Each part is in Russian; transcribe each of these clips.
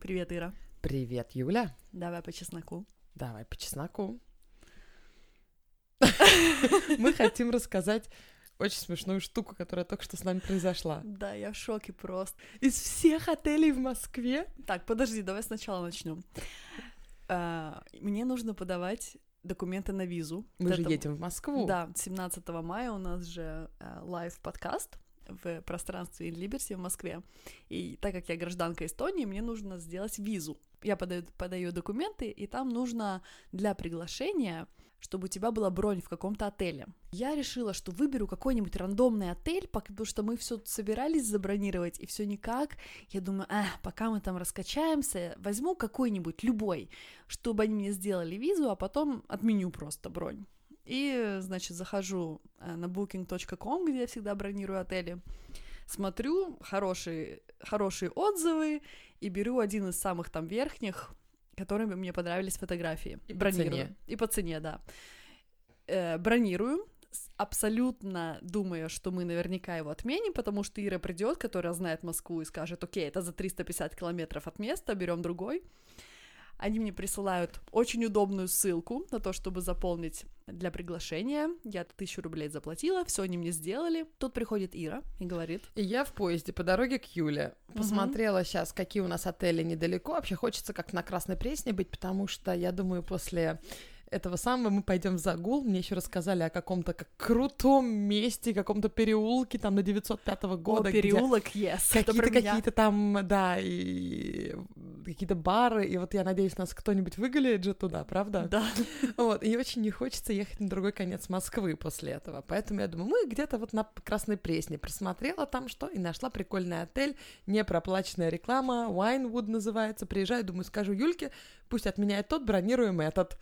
Привет, Ира. Привет, Юля. Давай по чесноку. Давай по чесноку. Мы хотим рассказать очень смешную штуку, которая только что с нами произошла. Да, я в шоке просто. Из всех отелей в Москве... Так, подожди, давай сначала начнем. А, мне нужно подавать документы на визу. Мы же едем в Москву. Да, 17 мая у нас же лайв-подкаст в пространстве Liberty в Москве. И так как я гражданка Эстонии, мне нужно сделать визу. Я подаю, подаю документы, и там нужно для приглашения чтобы у тебя была бронь в каком-то отеле. Я решила, что выберу какой-нибудь рандомный отель, потому что мы все собирались забронировать, и все никак. Я думаю, а, пока мы там раскачаемся, возьму какой-нибудь, любой, чтобы они мне сделали визу, а потом отменю просто бронь. И, значит, захожу э, на booking.com, где я всегда бронирую отели, смотрю хорошие, хорошие отзывы и беру один из самых там верхних, которыми мне понравились фотографии. И бронирую. по цене. И по цене, да. Э, бронирую, абсолютно думая, что мы наверняка его отменим, потому что Ира придет, которая знает Москву и скажет, окей, это за 350 километров от места, берем другой. Они мне присылают очень удобную ссылку на то, чтобы заполнить для приглашения. Я тысячу рублей заплатила, все они мне сделали. Тут приходит Ира и говорит. И я в поезде по дороге к Юле посмотрела угу. сейчас, какие у нас отели недалеко. Вообще хочется как на Красной Пресне быть, потому что я думаю, после этого самого мы пойдем в загул. Мне еще рассказали о каком-то как крутом месте, каком-то переулке там на 905 года. О, переулок, где yes. Какие-то какие-то там, да, и какие-то бары, и вот я надеюсь, нас кто-нибудь выгуляет же туда, правда? Да. Вот, и очень не хочется ехать на другой конец Москвы после этого, поэтому я думаю, мы где-то вот на Красной Пресне присмотрела там что, и нашла прикольный отель, непроплаченная реклама, Winewood называется, приезжаю, думаю, скажу Юльке, пусть отменяет тот, бронируем этот.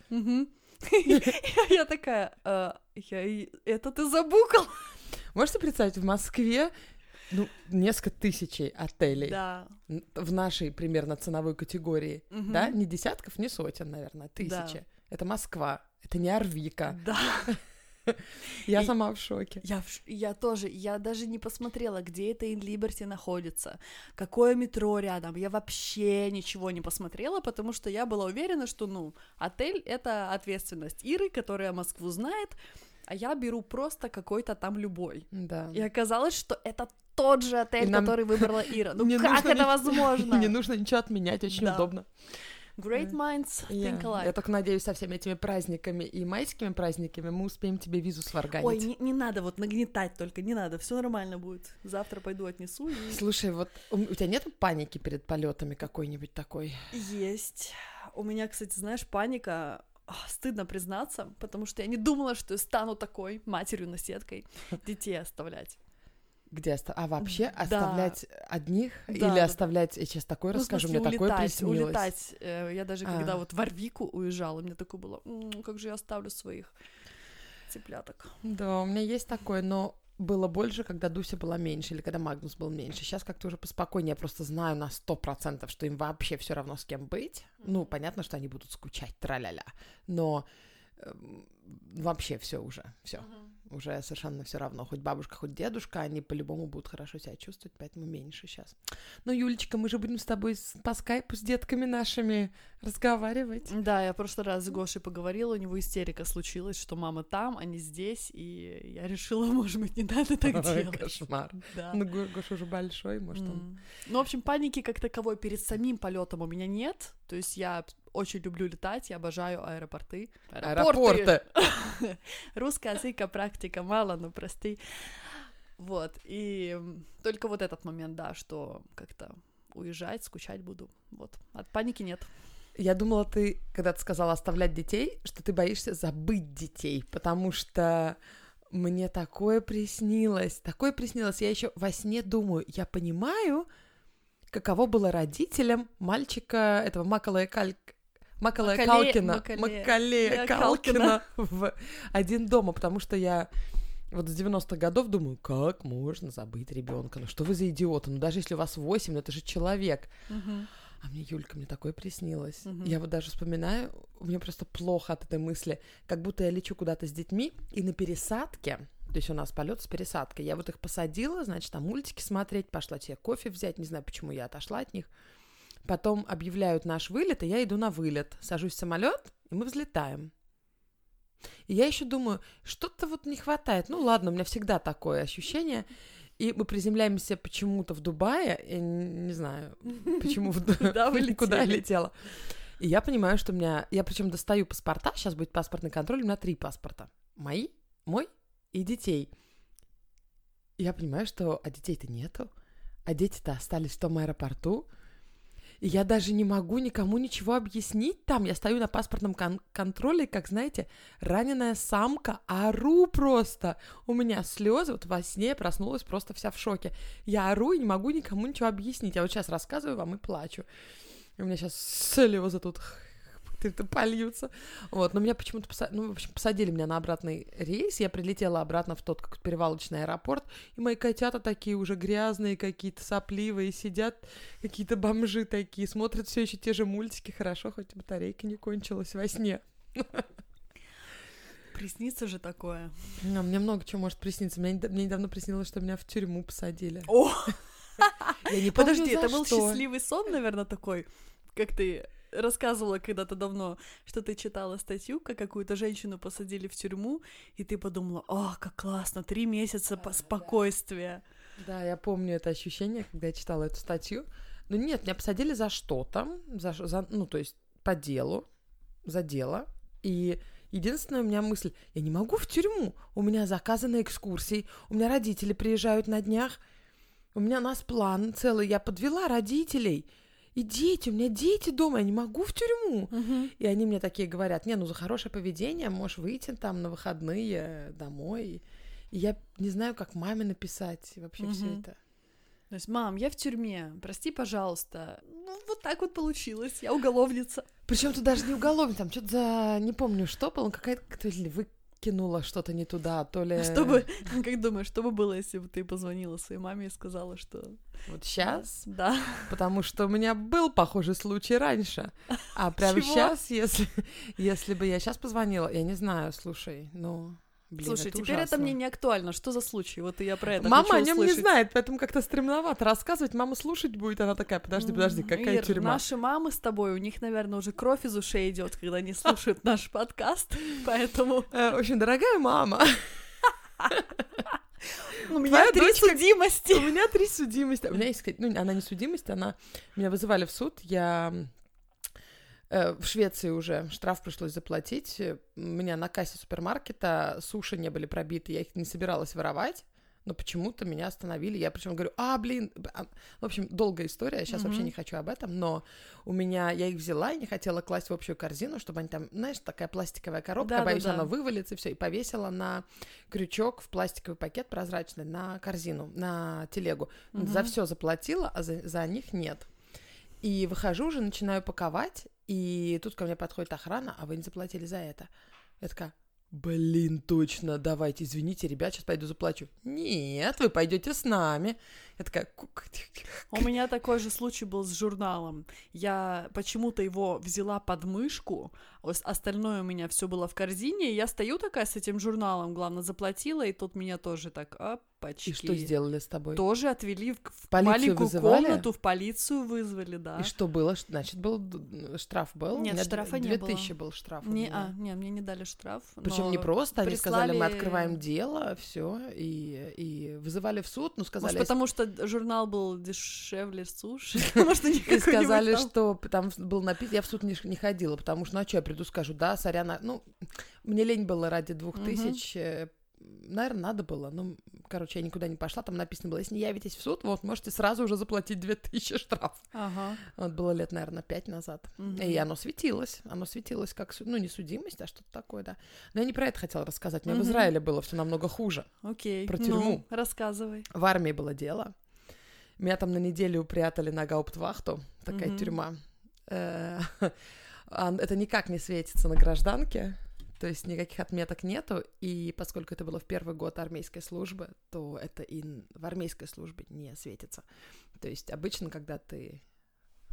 Я такая, «А, я это ты забукал. Можете представить, в Москве ну, несколько тысяч отелей да. в нашей примерно ценовой категории, угу. да, не десятков, не сотен, наверное, тысячи. Да. Это Москва, это не Арвика. Да. Я сама в шоке. Я, я тоже, я даже не посмотрела, где это in Liberty находится, какое метро рядом, я вообще ничего не посмотрела, потому что я была уверена, что, ну, отель — это ответственность Иры, которая Москву знает, а я беру просто какой-то там любой. Да. И оказалось, что это тот же отель, нам... который выбрала Ира. Ну как это ни... возможно? Не нужно ничего отменять, очень да. удобно. Great minds think alike. Я только надеюсь, со всеми этими праздниками и майскими праздниками мы успеем тебе визу сварганить. Ой, не, не надо вот нагнетать только, не надо, все нормально будет. Завтра пойду отнесу. И... Слушай, вот у, у тебя нет паники перед полетами какой-нибудь такой? Есть. У меня, кстати, знаешь, паника стыдно признаться, потому что я не думала, что я стану такой матерью-наседкой детей оставлять. Где оста... А вообще да. оставлять одних да, или да. оставлять, я сейчас такое ну, расскажу, мне улетать, такое приснилось. улетать. Э, я даже а. когда вот в Арвику уезжала, мне такое было, м-м, как же я оставлю своих цыпляток. Да, у меня есть такое, но было больше, когда Дуся была меньше, или когда Магнус был меньше. Сейчас как-то уже поспокойнее, я просто знаю на сто процентов, что им вообще все равно с кем быть. Ну, понятно, что они будут скучать, траля-ля, но э, вообще все уже, все. Uh-huh уже совершенно все равно. Хоть бабушка, хоть дедушка, они по-любому будут хорошо себя чувствовать, поэтому меньше сейчас. Ну, Юлечка, мы же будем с тобой по скайпу с детками нашими разговаривать. Да, я в прошлый раз с Гошей поговорила, у него истерика случилась, что мама там, они здесь, и я решила, может быть, не надо так Ой, делать. кошмар. Да. Ну, Гоша уже большой, может, mm. он... Ну, в общем, паники как таковой перед самим полетом у меня нет, то есть я очень люблю летать, я обожаю аэропорты. Аэропорты! Русская языка практика мало, но прости. Вот, и только вот этот момент, да, что как-то уезжать, скучать буду. Вот, от паники нет. Я думала, ты, когда ты сказала оставлять детей, что ты боишься забыть детей, потому что мне такое приснилось, такое приснилось. Я еще во сне думаю, я понимаю, каково было родителям мальчика этого Макалая Кальк Макалея Калкина, Макалея Калкина в «Один дома», потому что я вот с 90-х годов думаю, как можно забыть ребенка? Ну что вы за идиоты? Ну даже если у вас 8, ну это же человек. А мне Юлька, мне такое приснилось. Я вот даже вспоминаю, мне просто плохо от этой мысли, как будто я лечу куда-то с детьми, и на пересадке, то есть у нас полет с пересадкой, я вот их посадила, значит, там мультики смотреть, пошла тебе кофе взять, не знаю, почему я отошла от них, Потом объявляют наш вылет, и я иду на вылет. Сажусь в самолет, и мы взлетаем. И я еще думаю, что-то вот не хватает. Ну ладно, у меня всегда такое ощущение. И мы приземляемся почему-то в Дубае, я не, знаю, почему Куда вы куда я летела. И я понимаю, что у меня... Я причем достаю паспорта, сейчас будет паспортный контроль, у меня три паспорта. Мои, мой и детей. И я понимаю, что а детей-то нету, а дети-то остались в том аэропорту. И я даже не могу никому ничего объяснить там. Я стою на паспортном кон- контроле, как, знаете, раненая самка, ору просто. У меня слезы, вот во сне я проснулась просто вся в шоке. Я ору и не могу никому ничего объяснить. Я вот сейчас рассказываю вам и плачу. И у меня сейчас слезы тут ты-то польются. Вот, но меня почему-то поса- ну, в общем, посадили меня на обратный рейс. Я прилетела обратно в тот как перевалочный аэропорт, и мои котята такие уже грязные какие-то, сопливые, сидят какие-то бомжи такие, смотрят все еще те же мультики. Хорошо, хоть батарейка не кончилась во сне. Приснится же такое. А, мне много чего может присниться. Мне, мне недавно приснилось, что меня в тюрьму посадили. О, Я не помню, подожди, это был счастливый сон, наверное, такой, как ты рассказывала когда-то давно, что ты читала статью, как какую-то женщину посадили в тюрьму, и ты подумала, о, как классно, три месяца по- спокойствия. Да, я помню это ощущение, когда я читала эту статью. Ну нет, меня посадили за что-то, за, за- ну то есть по делу, за дело. И единственная у меня мысль, я не могу в тюрьму, у меня заказаны экскурсии, у меня родители приезжают на днях, у меня нас план целый, я подвела родителей. И дети, у меня дети дома, я не могу в тюрьму. И они мне такие говорят, не, ну за хорошее поведение можешь выйти там на выходные домой. И я не знаю, как маме написать вообще все Мгм. это. То есть, мам, я в тюрьме, прости, пожалуйста. Ну, вот так вот получилось, я уголовница. Причем тут даже не уголовник, там что-то за... Не помню, что было, какая-то... То ли выкинула что-то не туда, то ли... Что бы, как думаешь, что бы было, если бы ты позвонила своей маме и сказала, что... Вот сейчас, Да. потому что у меня был похожий случай раньше. А прямо Чего? сейчас, если, если бы я сейчас позвонила, я не знаю, слушай, ну... Блин, Слушай, это теперь это ужасно. мне не актуально. Что за случай? Вот и я про это Мама о нем не услышать. знает, поэтому как-то стремновато рассказывать. Мама слушать будет, она такая, подожди, подожди, какая Ир, тюрьма? Наши мамы с тобой, у них, наверное, уже кровь из ушей идет, когда они слушают наш подкаст, поэтому Э, общем, дорогая мама, у меня Твоя три дочка- судимости. у меня три судимости. У меня есть, ну, она не судимость, она... Меня вызывали в суд, я в Швеции уже штраф пришлось заплатить. Э, У меня на кассе супермаркета суши не были пробиты, я их не собиралась воровать. Но почему-то меня остановили. Я причем говорю, а, блин, а». в общем, долгая история, сейчас вообще не хочу об этом, но у меня, я их взяла и не хотела класть в общую корзину, чтобы они там, знаешь, такая пластиковая коробка, боюсь, она вывалится, и все, и повесила на крючок в пластиковый пакет прозрачный на корзину, на телегу. За все заплатила, а за, за них нет. И выхожу уже, начинаю паковать, и тут ко мне подходит охрана, а вы не заплатили за это. Я такая, блин, точно, давайте, извините, ребят, сейчас пойду заплачу. Нет, вы пойдете с нами. Я такая, «Ку- ку- У меня такой же случай был с журналом. Я почему-то его взяла под мышку, остальное у меня все было в корзине, и я стою такая с этим журналом, главное, заплатила, и тут меня тоже так, опачки. и что сделали с тобой? Тоже отвели в, в маленькую вызывали? комнату, в полицию вызвали, да. И что было? Значит, был штраф был? Нет, штрафа не 2000 был штраф. Не, а, не, мне не дали штраф. Причем но- не просто, они сказали, мы прислали- открываем дело, все, и, и вызывали в суд, ну, сказали, Может, потому что журнал был дешевле суши? Может, И сказали, что там был написан, я в суд не ходила, потому что, ну, а что я приду, скажу, да, сорян, а- ну, мне лень было ради двух тысяч, наверное, надо было, ну, короче, я никуда не пошла, там написано было, если не явитесь в суд, вот, можете сразу уже заплатить две тысячи штраф. Ага. Вот было лет, наверное, пять назад. мгм. И оно светилось, оно светилось как, ну, не судимость, а что-то такое, да. Но я не про это хотела рассказать, мне в Мгм. Израиле было все намного хуже. Окей. Про ну, тюрьму. рассказывай. В армии было дело. Меня там на неделю упрятали на гауптвахту, такая Мгм. тюрьма. А Это никак не светится на гражданке, то есть никаких отметок нету, и поскольку это было в первый год армейской службы, то это и в армейской службе не светится. То есть обычно, когда ты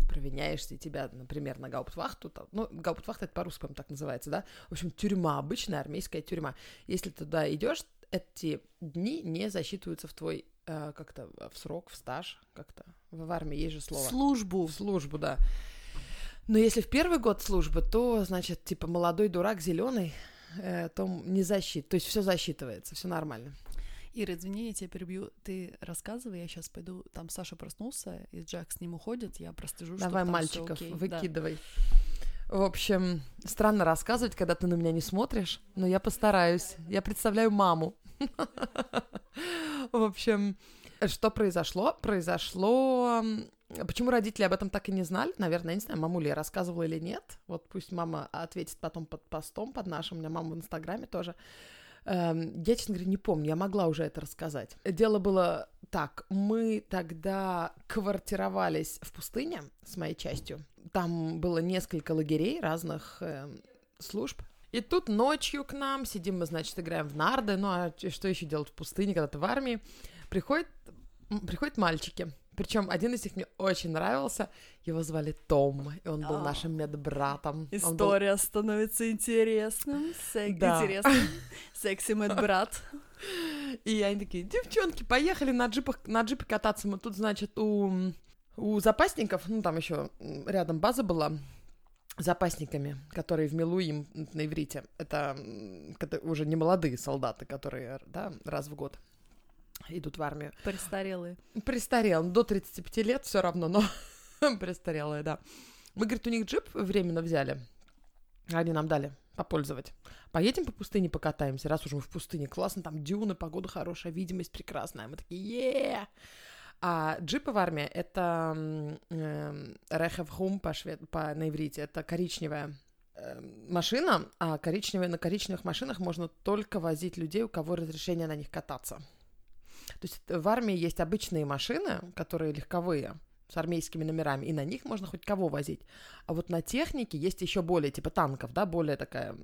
провиняешься, и тебя, например, на гауптвахту, там, ну, гауптвахта это по-русски, по-моему, так называется, да, в общем, тюрьма, обычная армейская тюрьма. Если ты туда идешь, эти дни не засчитываются в твой э, как-то в срок, в стаж, как-то в армии есть же слово. Службу. В службу, да. Но если в первый год службы, то, значит, типа молодой дурак зеленый, э, то не защит, то есть все засчитывается, все нормально. Ира, извини, я тебя перебью. Ты рассказывай, я сейчас пойду. Там Саша проснулся, и Джек с ним уходит. Я простыжу, Давай что мальчиков окей. выкидывай. В общем, странно рассказывать, когда ты на меня не смотришь, но я постараюсь. Я представляю маму. В общем, что произошло? Произошло... Почему родители об этом так и не знали? Наверное, я не знаю, мамуле я рассказывала или нет. Вот пусть мама ответит потом под постом, под нашим. У меня мама в Инстаграме тоже. Эм, Я, честно говоря, не помню, я могла уже это рассказать. Дело было так, мы тогда квартировались в пустыне с моей частью. Там было несколько лагерей разных эм, служб. И тут ночью к нам сидим мы, значит, играем в нарды. Ну а что еще делать в пустыне, когда ты в армии? Приходят, м, приходят мальчики. Причем один из них мне очень нравился. Его звали Том, и он был А. нашим медбратом. Он был История становится интересным. Сек- Да. Интересным. Секси брат. И они такие, девчонки, поехали на джипах, на джипе кататься. Мы тут, значит, у, у запасников, ну, там еще рядом база была, запасниками, которые в Милу им на иврите. Это кото- уже не молодые солдаты, которые, да, раз в год идут в армию. Престарелые. Престарел, до 35 лет все равно, но престарелые, да. Мы, говорит, у них джип временно взяли, они нам дали попользовать. Поедем по пустыне покатаемся, раз уже мы в пустыне. Классно, там дюны, погода хорошая, видимость прекрасная. Мы такие, е А джипы в армии — это м, эм, рехевхум по, швед... по на иврите, это коричневая эм, машина, а коричневые, на коричневых машинах можно только возить людей, у кого разрешение на них кататься. То есть в армии есть обычные машины, которые легковые, с армейскими номерами, и на них можно хоть кого возить. А вот на технике есть еще более, типа танков, да, более такая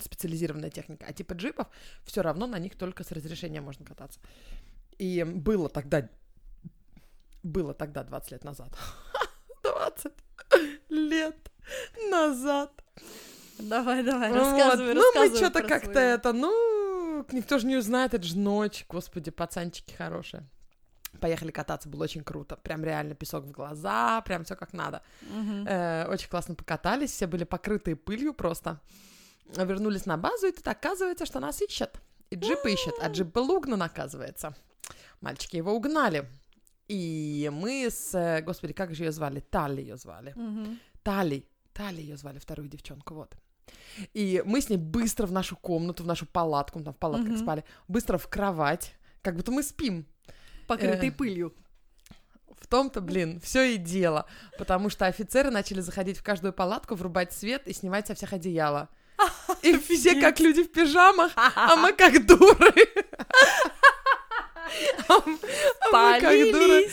специализированная техника. А типа джипов все равно на них только с разрешения можно кататься. И было тогда, было тогда 20 лет назад. 20 лет назад. Давай, давай, Вот. рассказывай, Ну, мы рассказывай что-то как-то это, ну, никто же не узнает, это же ночь, господи, пацанчики хорошие. Поехали кататься, было очень круто. Прям реально песок в глаза, прям все как надо. Э, очень классно покатались, все были покрытые пылью просто. Вернулись на базу, и тут оказывается, что нас ищет. И джип ищет, а джип был угнан, оказывается. Мальчики его угнали. И мы с... э, Господи, как же ее звали? Талли ее звали. Тали. Тали ее звали, вторую девчонку, вот. И мы с ней быстро в нашу комнату, в нашу палатку, мы там в палатках Мгм. спали, быстро в кровать, как будто мы спим. Покрытый Э, пылью. В том-то, блин, все и дело. Потому что офицеры начали заходить в каждую палатку, врубать свет и снимать со всех одеяло. И все как люди в пижамах, а мы как дуры. А мы как дуры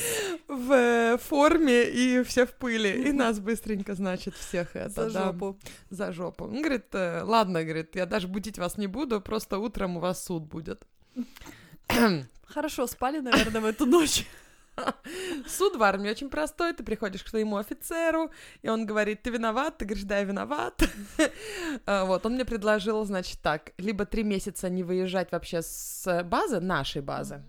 в э, форме и все в пыли. И нас быстренько, значит, всех это, за да, жопу. за жопу. Он говорит, «Э, ладно, говорит, я даже будить вас не буду, просто утром у вас суд будет. Хорошо спали, наверное, в эту ночь. Суд в армии очень простой. Ты приходишь к своему офицеру, и он говорит, ты виноват? Ты говоришь, да, я виноват. А, Вот, он мне предложил, значит, так, либо три месяца не выезжать вообще с базы, нашей базы,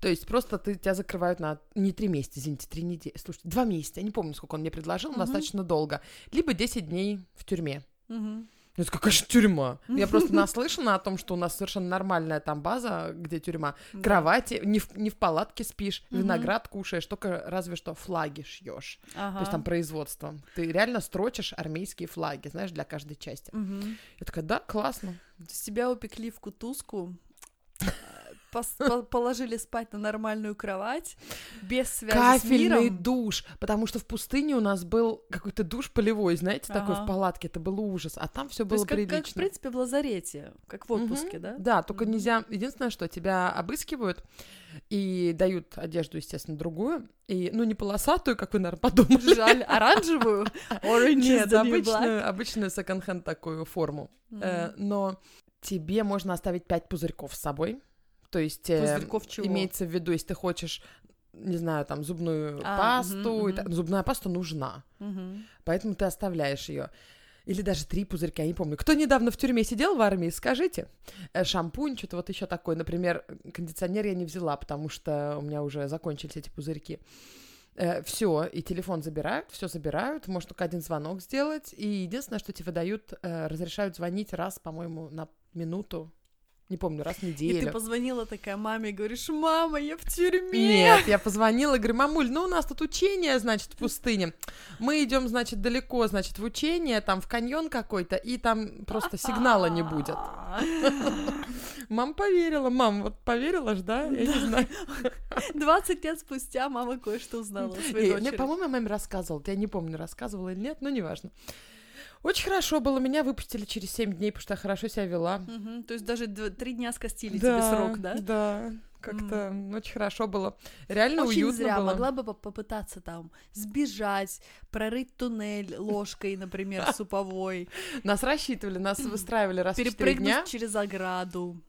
то есть просто ты, тебя закрывают на не три месяца, извините, три недели. Слушайте, два месяца, я не помню, сколько он мне предложил, но Мгм. достаточно долго. Либо 10 дней в тюрьме. Ну, Это какая же тюрьма? Я просто наслышана о том, что у нас совершенно нормальная там база, где тюрьма. Да. Кровати, не в, не в палатке спишь, Мгм. виноград кушаешь, только разве что флаги шьешь. То есть там Ага. производство. Ты реально строчишь армейские флаги, знаешь, для каждой части. Мгм. Я такая, да, классно. Есть тебя упекли в кутузку, положили спать на нормальную кровать, без связи с Кафельный миром. душ, потому что в пустыне у нас был какой-то душ полевой, знаете, такой Ага. в палатке, это был ужас, а там все было как, как, в прилично. принципе, в лазарете, как в отпуске, Мгм. да? Да, только Мгм. нельзя. Единственное, что тебя обыскивают и дают одежду, естественно, другую. И, ну, не полосатую, как вы, наверное, подумали. Жаль, оранжевую? Нет, обычную, обычную секонд-хенд такую форму. Э, но тебе можно оставить пять пузырьков с собой. То есть э, имеется в виду, если ты хочешь, не знаю, там, зубную А, пасту, мгм, и та- зубная паста нужна. Мгм. Поэтому ты оставляешь ее. или даже три пузырька, я не помню. Кто недавно в тюрьме сидел в армии, скажите. Э, шампунь, что-то вот еще такое. Например, кондиционер я не взяла, потому что у меня уже закончились эти пузырьки. Э, все, и телефон забирают, все забирают, может только один звонок сделать, и единственное, что тебе дают, э, разрешают звонить раз, по-моему, на минуту, не помню, раз в неделю. И ты позвонила такая маме и говоришь, мама, я в тюрьме. Нет, я позвонила говорю, мамуль, ну у нас тут учение, значит, в пустыне. Мы идем, значит, далеко, значит, в учение, там в каньон какой-то, и там просто сигнала не будет. Мама поверила, мам, вот поверила ж, да? Я не знаю. 20 лет спустя мама кое-что узнала о своей дочери. По-моему, я маме рассказывала, я не помню, рассказывала или нет, но неважно. Очень хорошо было, меня выпустили через 7 дней, потому что я хорошо себя вела. Угу, то есть даже 3 дня скостили да, тебе срок, да? Да, как-то mm. очень хорошо было. Реально очень уютно зря. было. Могла бы попытаться там сбежать, прорыть туннель ложкой, например, суповой. Нас рассчитывали, нас выстраивали раз в 4 дня. через ограду,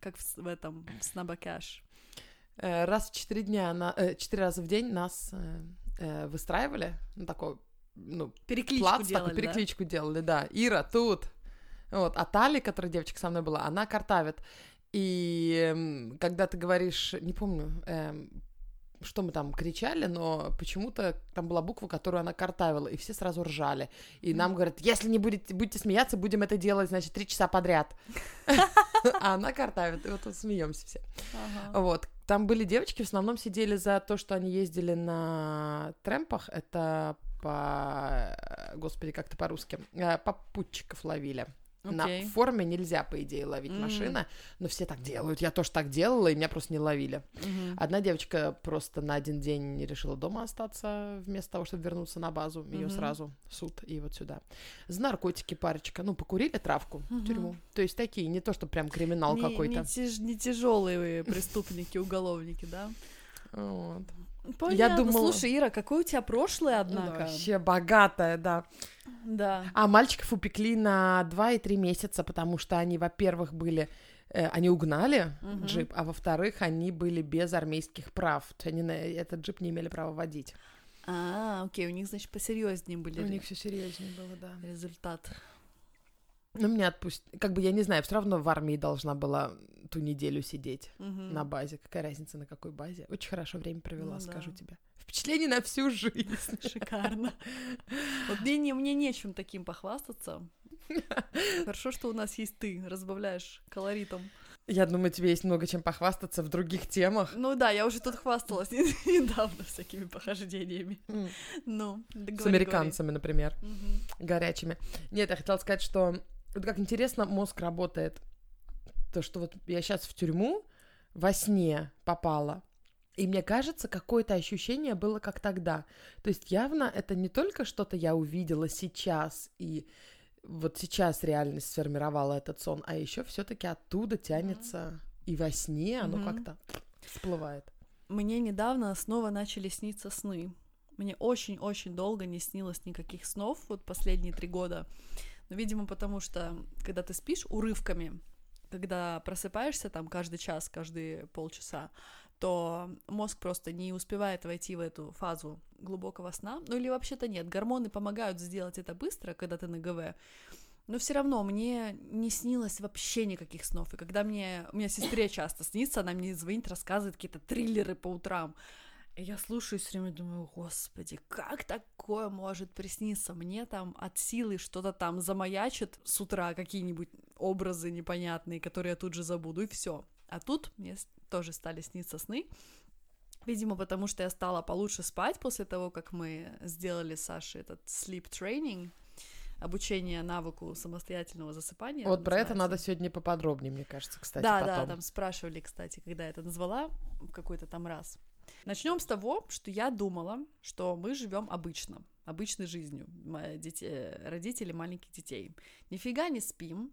как в, этом, в Снабакяш. Э, раз в 4 дня, э, 4 раза в день нас э, выстраивали, ну, такой ну, перекличку плац, делали, такой, перекличку да? делали, да. Ира тут. Вот, а Тали, которая девочка со мной была, она картавит. И когда ты говоришь, не помню, э, что мы там кричали, но почему-то там была буква, которую она картавила, и все сразу ржали. И нам говорят, если не будете, будете смеяться, будем это делать, значит, три часа подряд. А она картавит, и вот смеемся все. Вот. Там были девочки, в основном сидели за то, что они ездили на тремпах, это по... Господи, как-то по-русски. Э, попутчиков ловили. Okay. На форме нельзя, по идее, ловить mm-hmm. машина, но все так делают. Я тоже так делала, и меня просто не ловили. Mm-hmm. Одна девочка просто на один день решила дома остаться, вместо того, чтобы вернуться на базу. Ее mm-hmm. сразу суд и вот сюда. За наркотики парочка. Ну, покурили травку mm-hmm. в тюрьму. То есть такие, не то, что прям криминал не, какой-то. Не, тяж, не тяжелые преступники, уголовники, да? Вот. Понятно. Я думала... Слушай, Ира, какое у тебя прошлое, однако? Вообще богатое, да. Да. А мальчиков упекли на 2 и 3 месяца, потому что они, во-первых, были... Э, они угнали угу. джип, а во-вторых, они были без армейских прав. То они на этот джип не имели права водить. А, окей, у них, значит, посерьезнее были. У них все серьезнее было, да. Результат. Ну, меня отпустили. Как бы я не знаю, все равно в армии должна была ту неделю сидеть угу. на базе. Какая разница, на какой базе? Очень хорошо время провела, ну, скажу да. тебе. Впечатление на всю жизнь. Шикарно. Вот мне, не, мне нечем таким похвастаться. Хорошо, что у нас есть ты, разбавляешь колоритом. Я думаю, тебе есть много чем похвастаться в других темах. Ну да, я уже тут хвасталась недавно всякими похождениями. Mm. Ну, да, С американцами, говори. например, mm-hmm. горячими. Нет, я хотела сказать, что вот как интересно мозг работает. То, что вот я сейчас в тюрьму во сне попала, и мне кажется, какое-то ощущение было как тогда. То есть явно это не только что-то я увидела сейчас и вот сейчас реальность сформировала этот сон, а еще все-таки оттуда тянется mm-hmm. и во сне оно mm-hmm. как-то всплывает. Мне недавно снова начали сниться сны. Мне очень-очень долго не снилось никаких снов, вот последние три года. Но, видимо, потому что, когда ты спишь урывками, когда просыпаешься там каждый час, каждые полчаса, то мозг просто не успевает войти в эту фазу глубокого сна. Ну или вообще-то нет, гормоны помогают сделать это быстро, когда ты на ГВ, но все равно мне не снилось вообще никаких снов. И когда мне... У меня сестре часто снится, она мне звонит, рассказывает какие-то триллеры по утрам. Я слушаю все время, думаю, господи, как такое может присниться? Мне там от силы что-то там замаячит с утра, какие-нибудь образы непонятные, которые я тут же забуду, и все. А тут мне тоже стали сниться сны. Видимо, потому что я стала получше спать после того, как мы сделали с Сашей этот sleep training, обучение навыку самостоятельного засыпания. Вот про это надо сегодня поподробнее, мне кажется, кстати, Да, потом. да, там спрашивали, кстати, когда я это назвала в какой-то там раз. Начнем с того, что я думала, что мы живем обычно, обычной жизнью, дети, родители маленьких детей. Нифига не спим.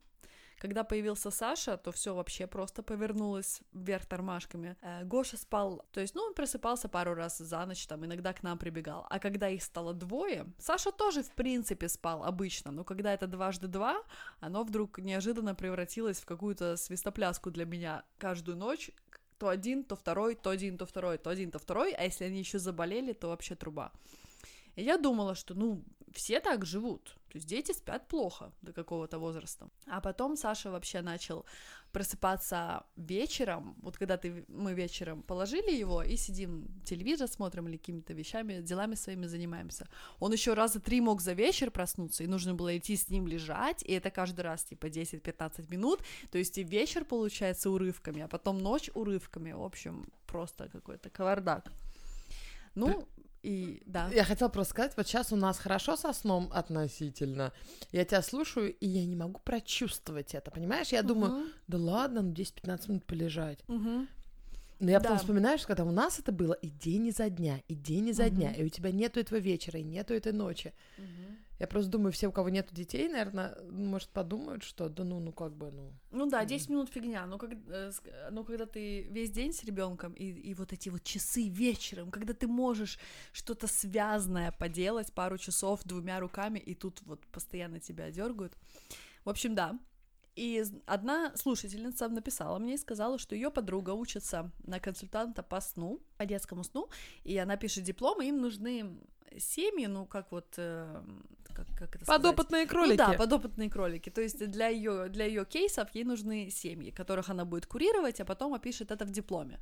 Когда появился Саша, то все вообще просто повернулось вверх тормашками. Э, Гоша спал, то есть, ну, он просыпался пару раз за ночь, там, иногда к нам прибегал. А когда их стало двое, Саша тоже, в принципе, спал обычно, но когда это дважды два, оно вдруг неожиданно превратилось в какую-то свистопляску для меня каждую ночь, то один, то второй, то один, то второй, то один, то второй, а если они еще заболели, то вообще труба. И я думала, что, ну, все так живут. То есть дети спят плохо до какого-то возраста. А потом Саша вообще начал просыпаться вечером, вот когда ты, мы вечером положили его и сидим, телевизор смотрим или какими-то вещами, делами своими занимаемся. Он еще раза три мог за вечер проснуться, и нужно было идти с ним лежать, и это каждый раз типа 10-15 минут, то есть и вечер получается урывками, а потом ночь урывками, в общем, просто какой-то кавардак. Ну, и да. Я хотела просто сказать, вот сейчас у нас хорошо со сном относительно. Я тебя слушаю, и я не могу прочувствовать это, понимаешь? Я думаю, да ладно, ну 10-15 минут полежать. Мгм. Но я потом Да. вспоминаю, что когда у нас это было и день изо дня, и день изо дня, Мгм. и у тебя нету этого вечера, и нету этой ночи. Мгм. Я просто думаю, все, у кого нету детей, наверное, может, подумают, что да ну, ну как бы, ну. Ну да, Мгм. 10 минут фигня, но, как, э, но когда ты весь день с ребенком и, и вот эти вот часы вечером, когда ты можешь что-то связанное поделать пару часов двумя руками, и тут вот постоянно тебя дергают. В общем, да. И одна слушательница написала мне и сказала, что ее подруга учится на консультанта по сну, по детскому сну, и она пишет диплом, и им нужны семьи, ну как вот, э, как, как это сказать? Подопытные кролики. Ну да, подопытные кролики. То есть для ее для ее кейсов ей нужны семьи, которых она будет курировать, а потом опишет это в дипломе.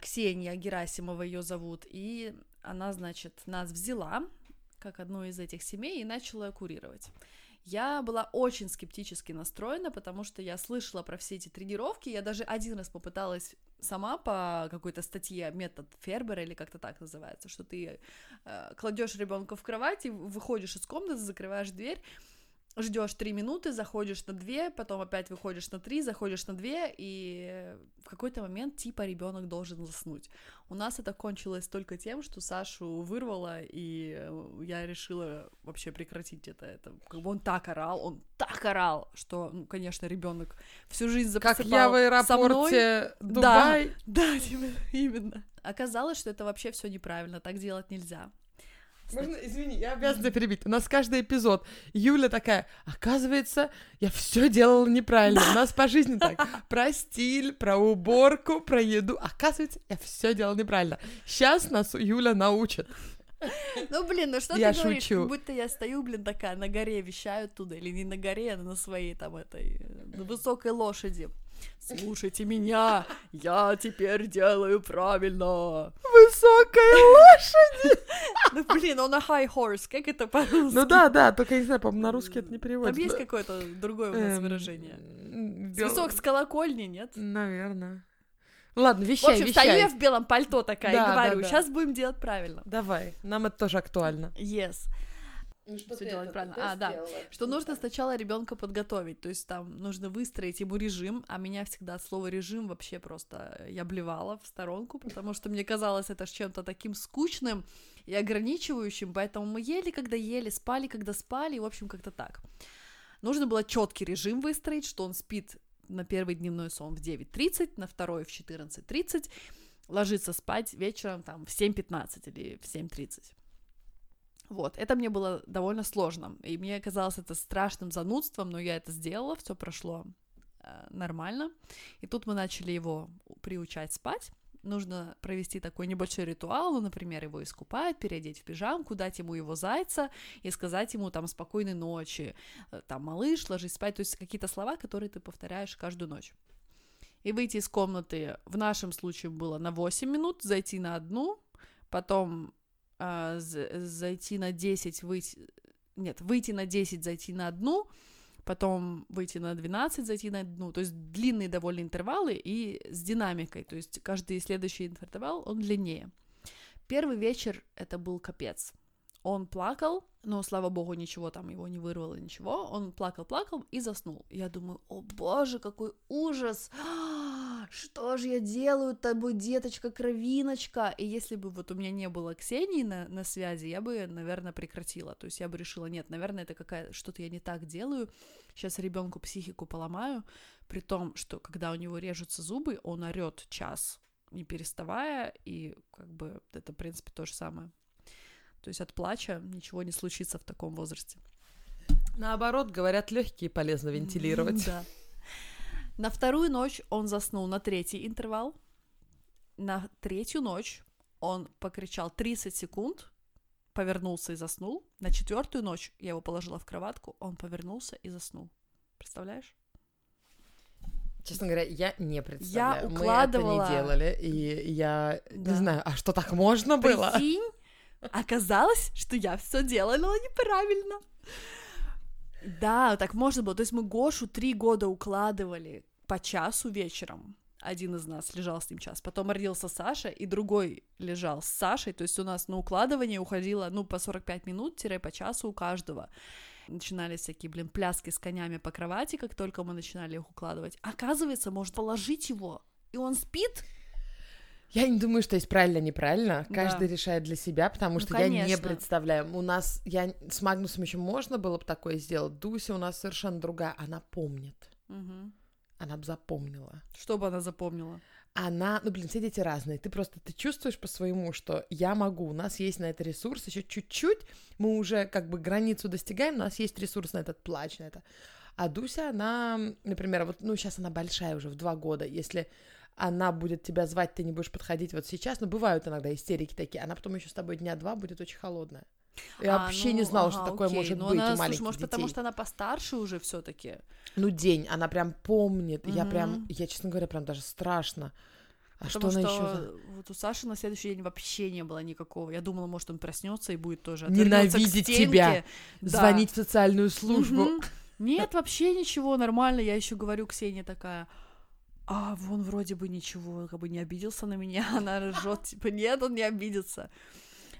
Ксения Герасимова ее зовут, и она, значит, нас взяла как одну из этих семей и начала курировать. Я была очень скептически настроена, потому что я слышала про все эти тренировки. Я даже один раз попыталась сама по какой-то статье метод Фербера или как-то так называется, что ты э, кладешь ребенка в кровать и выходишь из комнаты, закрываешь дверь, ждешь три минуты, заходишь на две, потом опять выходишь на три, заходишь на две, и в какой-то момент типа ребенок должен заснуть. У нас это кончилось только тем, что Сашу вырвало, и э, я решила вообще прекратить это. это как бы он так орал, он так орал, что, ну, конечно, ребенок всю жизнь Как засыпал я в аэропорте Дубай. Да, именно, именно. Оказалось, что это вообще все неправильно, так делать нельзя. Можно, извини, я обязана перебить. У нас каждый эпизод Юля такая, оказывается, я все делала неправильно. У нас по жизни так. Про стиль, про уборку, про еду. Оказывается, я все делала неправильно. Сейчас нас Юля научит. Ну, блин, ну что Я ты говоришь, шучу. как будто я стою, блин, такая на горе вещаю туда, или не на горе, а на своей там этой, э, на высокой лошади. Слушайте меня, я теперь делаю правильно. Высокая лошадь. Ну, блин, он на high horse, как это по-русски? Ну да, да, только я не знаю, по-моему, на русский это не переводится. Там есть какое-то другое у нас Эм, выражение? м, Свисок с колокольни, нет? Наверное. Ладно, В вещай, общем, вещай. стою я в белом пальто такая Да, и да, говорю, да. сейчас будем делать правильно. Давай, нам это тоже актуально. Yes. Что Всё делать правильно. А, да. Что нужно сначала ребенка подготовить, то есть там нужно выстроить ему режим, а меня всегда от слова режим вообще просто э, я блевала в сторонку, потому что мне казалось это чем-то таким скучным и ограничивающим, поэтому мы ели, когда ели, спали, когда спали, и, в общем, как-то так. Нужно было четкий режим выстроить, что он спит на первый дневной сон в 9.30, на второй в 14.30, ложится спать вечером там в 7.15 или в 7.30. Вот, это мне было довольно сложно, и мне казалось это страшным занудством, но я это сделала, все прошло э, нормально, и тут мы начали его приучать спать, нужно провести такой небольшой ритуал, ну, например, его искупать, переодеть в пижамку, дать ему его зайца и сказать ему там спокойной ночи, э, там, малыш, ложись спать, то есть какие-то слова, которые ты повторяешь каждую ночь. И выйти из комнаты в нашем случае было на 8 минут, зайти на одну, потом з- зайти на 10, выйти... Нет, выйти на 10, зайти на одну, потом выйти на 12, зайти на одну. То есть длинные довольно интервалы и с динамикой. То есть каждый следующий интервал, он длиннее. Первый вечер это был капец. Он плакал, но, слава богу, ничего там его не вырвало, ничего. Он плакал-плакал и заснул. Я думаю, о боже, какой ужас! Что же я делаю тобой, деточка, кровиночка? И если бы вот у меня не было Ксении на, на связи, я бы, наверное, прекратила. То есть я бы решила, нет, наверное, это какая что-то я не так делаю. Сейчас ребенку психику поломаю. При том, что когда у него режутся зубы, он орет час, не переставая, и как бы это, в принципе, то же самое. То есть от плача ничего не случится в таком возрасте. Наоборот, говорят, легкие полезно вентилировать. Да. На вторую ночь он заснул на третий интервал. На третью ночь он покричал 30 секунд, повернулся и заснул. На четвертую ночь я его положила в кроватку, он повернулся и заснул. Представляешь? Честно говоря, я не представляю. Я укладывала... Мы это не делали, и я Да. не знаю, а что так можно было? Прикинь, оказалось, что я все делала неправильно. Да, так можно было. То есть мы Гошу три года укладывали по часу вечером. Один из нас лежал с ним час. Потом родился Саша, и другой лежал с Сашей. То есть у нас на укладывание уходило, ну, по 45 минут-по часу у каждого. Начинались всякие, блин, пляски с конями по кровати, как только мы начинали их укладывать. Оказывается, можно положить его, и он спит, Я не думаю, что есть правильно-неправильно. Да. Каждый решает для себя, потому Ну, что я не конечно. представляю. У нас, я с Магнусом еще можно было бы такое сделать. Дуся у нас совершенно другая. Она помнит. Мгм. Она бы запомнила. Что бы она запомнила? Она, ну блин, все дети разные. Ты просто ты чувствуешь по своему, что я могу. У нас есть на это ресурс еще чуть-чуть. Мы уже как бы границу достигаем. У нас есть ресурс на этот плач, на это. А Дуся, она, например, вот, ну сейчас она большая уже в два года. Если она будет тебя звать, ты не будешь подходить вот сейчас. Но бывают иногда истерики такие. Она потом еще с тобой дня два будет очень холодная. Я А, вообще ну, не знала, ага, что такое окей. может Ну, быть она, у слушай, маленьких может, детей. потому что она постарше уже все таки Ну, день, она прям помнит. Я прям, я, честно говоря, прям даже страшно. А Потому что что, она еще за... вот у Саши на следующий день вообще не было никакого. Я думала, может, он проснется и будет тоже Ненавидеть тебя, Да. звонить в социальную службу. Мгм. Нет, вообще ничего, нормально. Я еще говорю Ксении такая, а вон вроде бы ничего, как бы не обиделся на меня. Она ржет, типа, нет, он не обидится.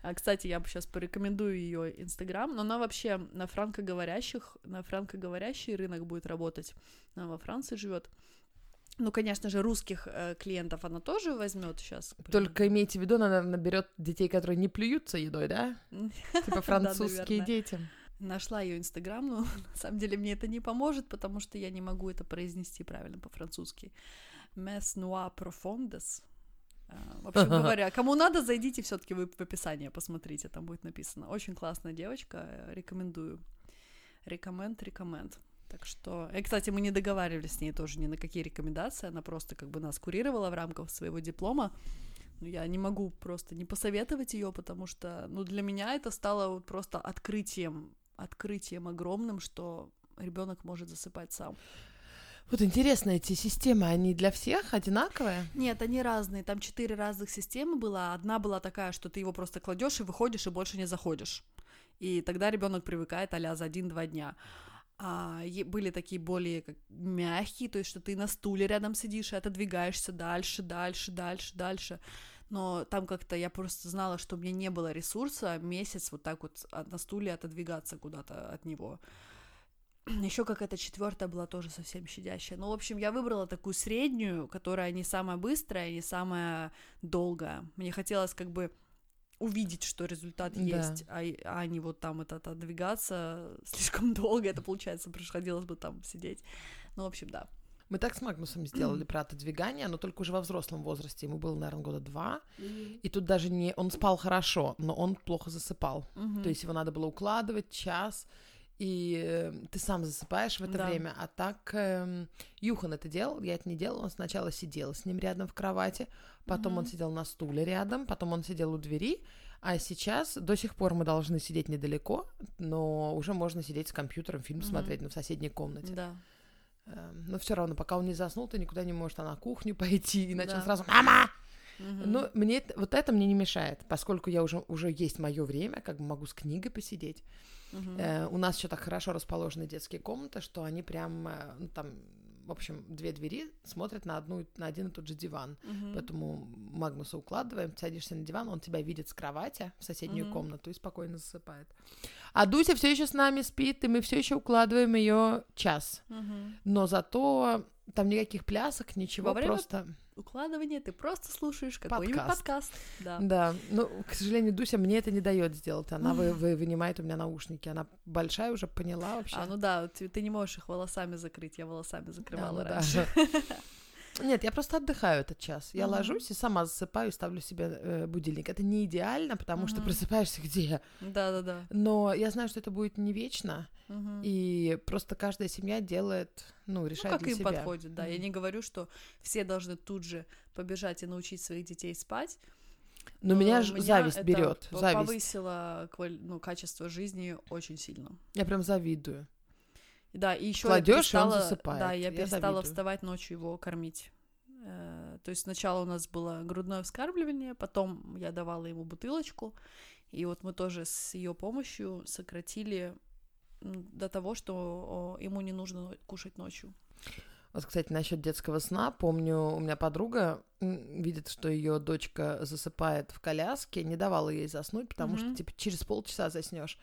А, кстати, я бы сейчас порекомендую ее Инстаграм, но она вообще на франкоговорящих, на франкоговорящий рынок будет работать. Она во Франции живет. Ну, конечно же, русских э, клиентов она тоже возьмет сейчас. Только имейте в виду, она наберет детей, которые не плюются едой, да? Типа французские дети. Нашла ее Инстаграм, но на самом деле мне это не поможет, потому что я не могу это произнести правильно по-французски. Mes noix profondes. А, В общем говоря, кому надо, зайдите все-таки в описание, посмотрите, там будет написано. Очень классная девочка, э, рекомендую. Рекоменд, рекоменд. Так что, и, кстати, мы не договаривались с ней тоже ни на какие рекомендации, она просто как бы нас курировала в рамках своего диплома. Ну, я не могу просто не посоветовать ее, потому что, ну, для меня это стало вот просто открытием, открытием огромным, что ребенок может засыпать сам. Вот интересно, эти системы, они для всех одинаковые? Нет, они разные. Там четыре разных системы было. Одна была такая, что ты его просто кладешь и выходишь, и больше не заходишь. И тогда ребенок привыкает а за один-два дня. А были такие более как мягкие, то есть что ты на стуле рядом сидишь и отодвигаешься дальше, дальше, дальше, дальше. Но там как-то я просто знала, что у меня не было ресурса месяц вот так вот от- на стуле отодвигаться куда-то от него. Еще какая-то четвертая была тоже совсем щадящая. Ну, в общем, я выбрала такую среднюю, которая не самая быстрая, не самая долгая. Мне хотелось как бы увидеть, что результат Да. есть, а, а не вот там это отодвигаться слишком долго, это получается, приходилось бы там сидеть. Ну, в общем, да. Мы так с Магнусом сделали про отодвигание, но только уже во взрослом возрасте. Ему было, наверное, года два. И тут даже не... Он спал хорошо, но он плохо засыпал. То есть его надо было укладывать час, и э, ты сам засыпаешь в это Да. время. А так эм, Юхан это делал, я это не делала. Он сначала сидел с ним рядом в кровати, потом он Мгм. сидел на стуле рядом, потом он сидел у двери. А сейчас до сих пор мы должны сидеть недалеко, но уже можно сидеть с компьютером, фильм Мгм. смотреть, но в соседней комнате. Да. Эм, Но все равно, пока он не заснул, ты никуда не можешь на кухню пойти, иначе он Да. сразу «Мама!» Мгм. Ну, мне это- вот это мне не мешает, поскольку я уже, уже есть мое время, как бы могу с книгой посидеть. Мгм. Э, у нас еще так хорошо расположены детские комнаты, что они прям, э, ну, там, в общем, две двери смотрят на, одну, на один и тот же диван. Мгм. Поэтому Магнуса укладываем, садишься на диван, он тебя видит с кровати в соседнюю Мгм. комнату и спокойно засыпает. А Дуся все еще с нами спит, и мы все еще укладываем ее час. Мгм. Но зато там никаких плясок, ничего, Во время просто... Укладывание, ты просто слушаешь какой-нибудь Подкаст. подкаст. Да. Да, ну, к сожалению, Дуся мне это не дает сделать. Она вы, вы- вынимает у меня наушники. Она большая уже поняла вообще. А, ну да, ты, ты не можешь их волосами закрыть, я волосами закрывала Да, ну да. Нет, я просто отдыхаю этот час. Я Мгм. ложусь и сама засыпаю, ставлю себе э, будильник. Это не идеально, потому что Мгм. просыпаешься где. Да-да-да. Но я знаю, что это будет не вечно. Мгм. И просто каждая семья делает, ну, Ну, решает как для им себя. подходит, да. Я Мгм. не говорю, что все должны тут же побежать и научить своих детей спать. Но меня ж зависть берет. Зависть. повысило кваль- ну, качество жизни очень сильно. Я прям завидую. Да, и еще Кладёшь, и я он перестала, засыпает. да, я Я перестала завидую. вставать ночью его кормить. Э, То есть сначала у нас было грудное вскармливание, потом я давала ему бутылочку, и вот мы тоже с ее помощью сократили до того, что ему не нужно кушать ночью. Вот, кстати, насчет детского сна, помню, у меня подруга видит, что ее дочка засыпает в коляске, не давала ей заснуть, потому что, Мгм. типа, через полчаса заснешь.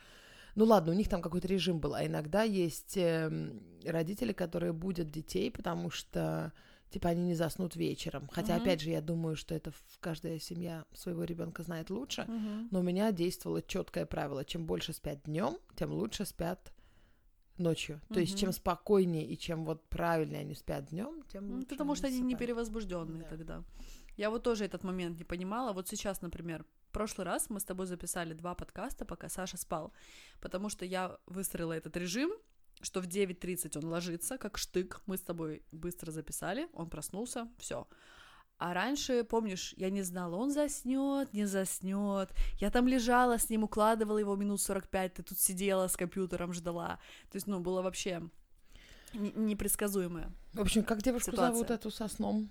Ну ладно, у них там какой-то режим был, а иногда есть эм, родители, которые будут детей, потому что, типа, они не заснут вечером. Хотя, Мгм. опять же, я думаю, что это в- каждая семья своего ребенка знает лучше. Мгм. Но у меня действовало четкое правило: чем больше спят днем, тем лучше спят ночью. То есть, чем спокойнее и чем вот правильнее они спят днем, тем Ну, лучше. потому что они не перевозбужденные Да. тогда. Я вот тоже этот момент не понимала. Вот сейчас, например, в прошлый раз мы с тобой записали два подкаста, пока Саша спал, потому что я выстроила этот режим, что в 9.30 он ложится, как штык, мы с тобой быстро записали, он проснулся, все. А раньше, помнишь, я не знала, он заснет, не заснет. Я там лежала с ним, укладывала его минут 45, ты тут сидела с компьютером, ждала. То есть, ну, было вообще не- непредсказуемое. В общем, как девушку Ситуация. зовут эту со сном?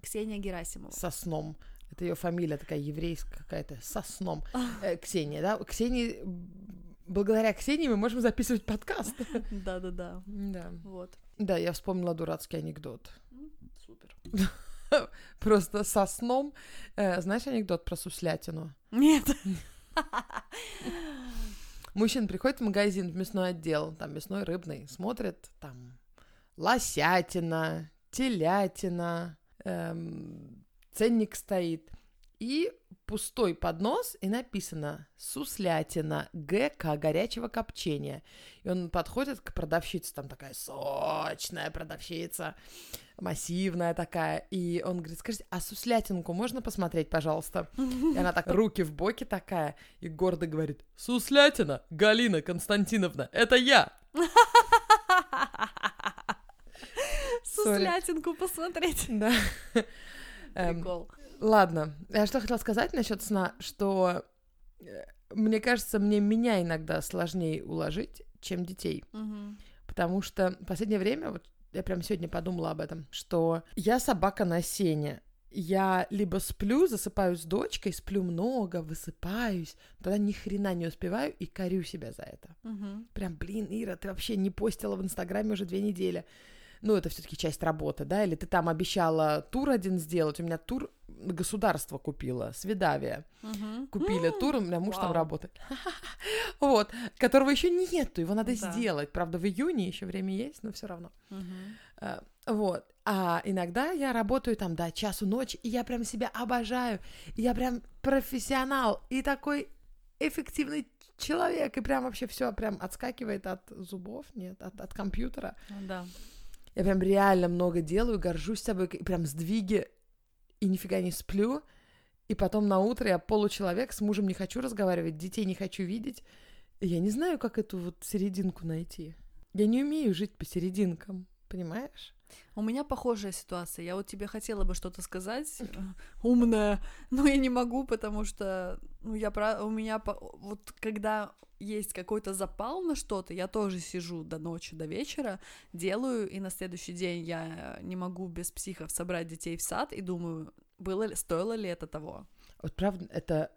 Ксения Герасимова. Со сном. Это ее фамилия такая еврейская какая-то. Со сном. Э, Ксения, да? Ксении... Благодаря Ксении мы можем записывать подкаст. Да-да-да. Да. Вот. Да, я вспомнила дурацкий анекдот. М, Супер. Просто со сном. Э, знаешь анекдот про суслятину? Нет. Мужчина приходит в магазин, в мясной отдел, там мясной, рыбный, смотрит, там лосятина, телятина, эм, ценник стоит, и пустой поднос, и написано «суслятина, ГК, горячего копчения». И он подходит к продавщице, там такая сочная продавщица, массивная такая, и он говорит, скажите, а суслятинку можно посмотреть, пожалуйста? И она так руки в боки такая и гордо говорит, Суслятина, Галина Константиновна, это я. Суслятинку посмотреть. Да. Эм, Прикол. Ладно, я что хотела сказать насчет сна, что э, мне кажется, мне меня иногда сложнее уложить, чем детей. Мгм. Потому что в последнее время, вот я прям сегодня подумала об этом, что я собака на сене. Я либо сплю, засыпаю с дочкой, сплю много, высыпаюсь, тогда ни хрена не успеваю и корю себя за это. Мгм. Прям, блин, Ира, ты вообще не постила в Инстаграме уже две недели. Ну, это все-таки часть работы, да? Или ты там обещала тур один сделать. У меня тур государство купило, Свидавия. Мгм. Купили тур, у меня муж там Вау. работает. Вот, которого еще нету, его надо Да. сделать. Правда, в июне еще время есть, но все равно. Э, Вот. А иногда я работаю там до часу ночи, и я прям себя обожаю. Я прям профессионал и такой эффективный человек. И прям вообще все прям отскакивает от зубов, нет, от, от компьютера. Да. Я прям реально много делаю, горжусь собой, прям сдвиги, и нифига не сплю. И потом на утро я получеловек, с мужем не хочу разговаривать, детей не хочу видеть. Я не знаю, как эту вот серединку найти. Я не умею жить по серединкам, понимаешь? У меня похожая ситуация. Я вот тебе хотела бы что-то сказать э, умное, но я не могу, потому что ну, я про... у меня вот когда есть какой-то запал на что-то, я тоже сижу до ночи, до вечера, делаю, и на следующий день я не могу без психов собрать детей в сад и думаю, было ли, стоило ли это того. Вот правда, это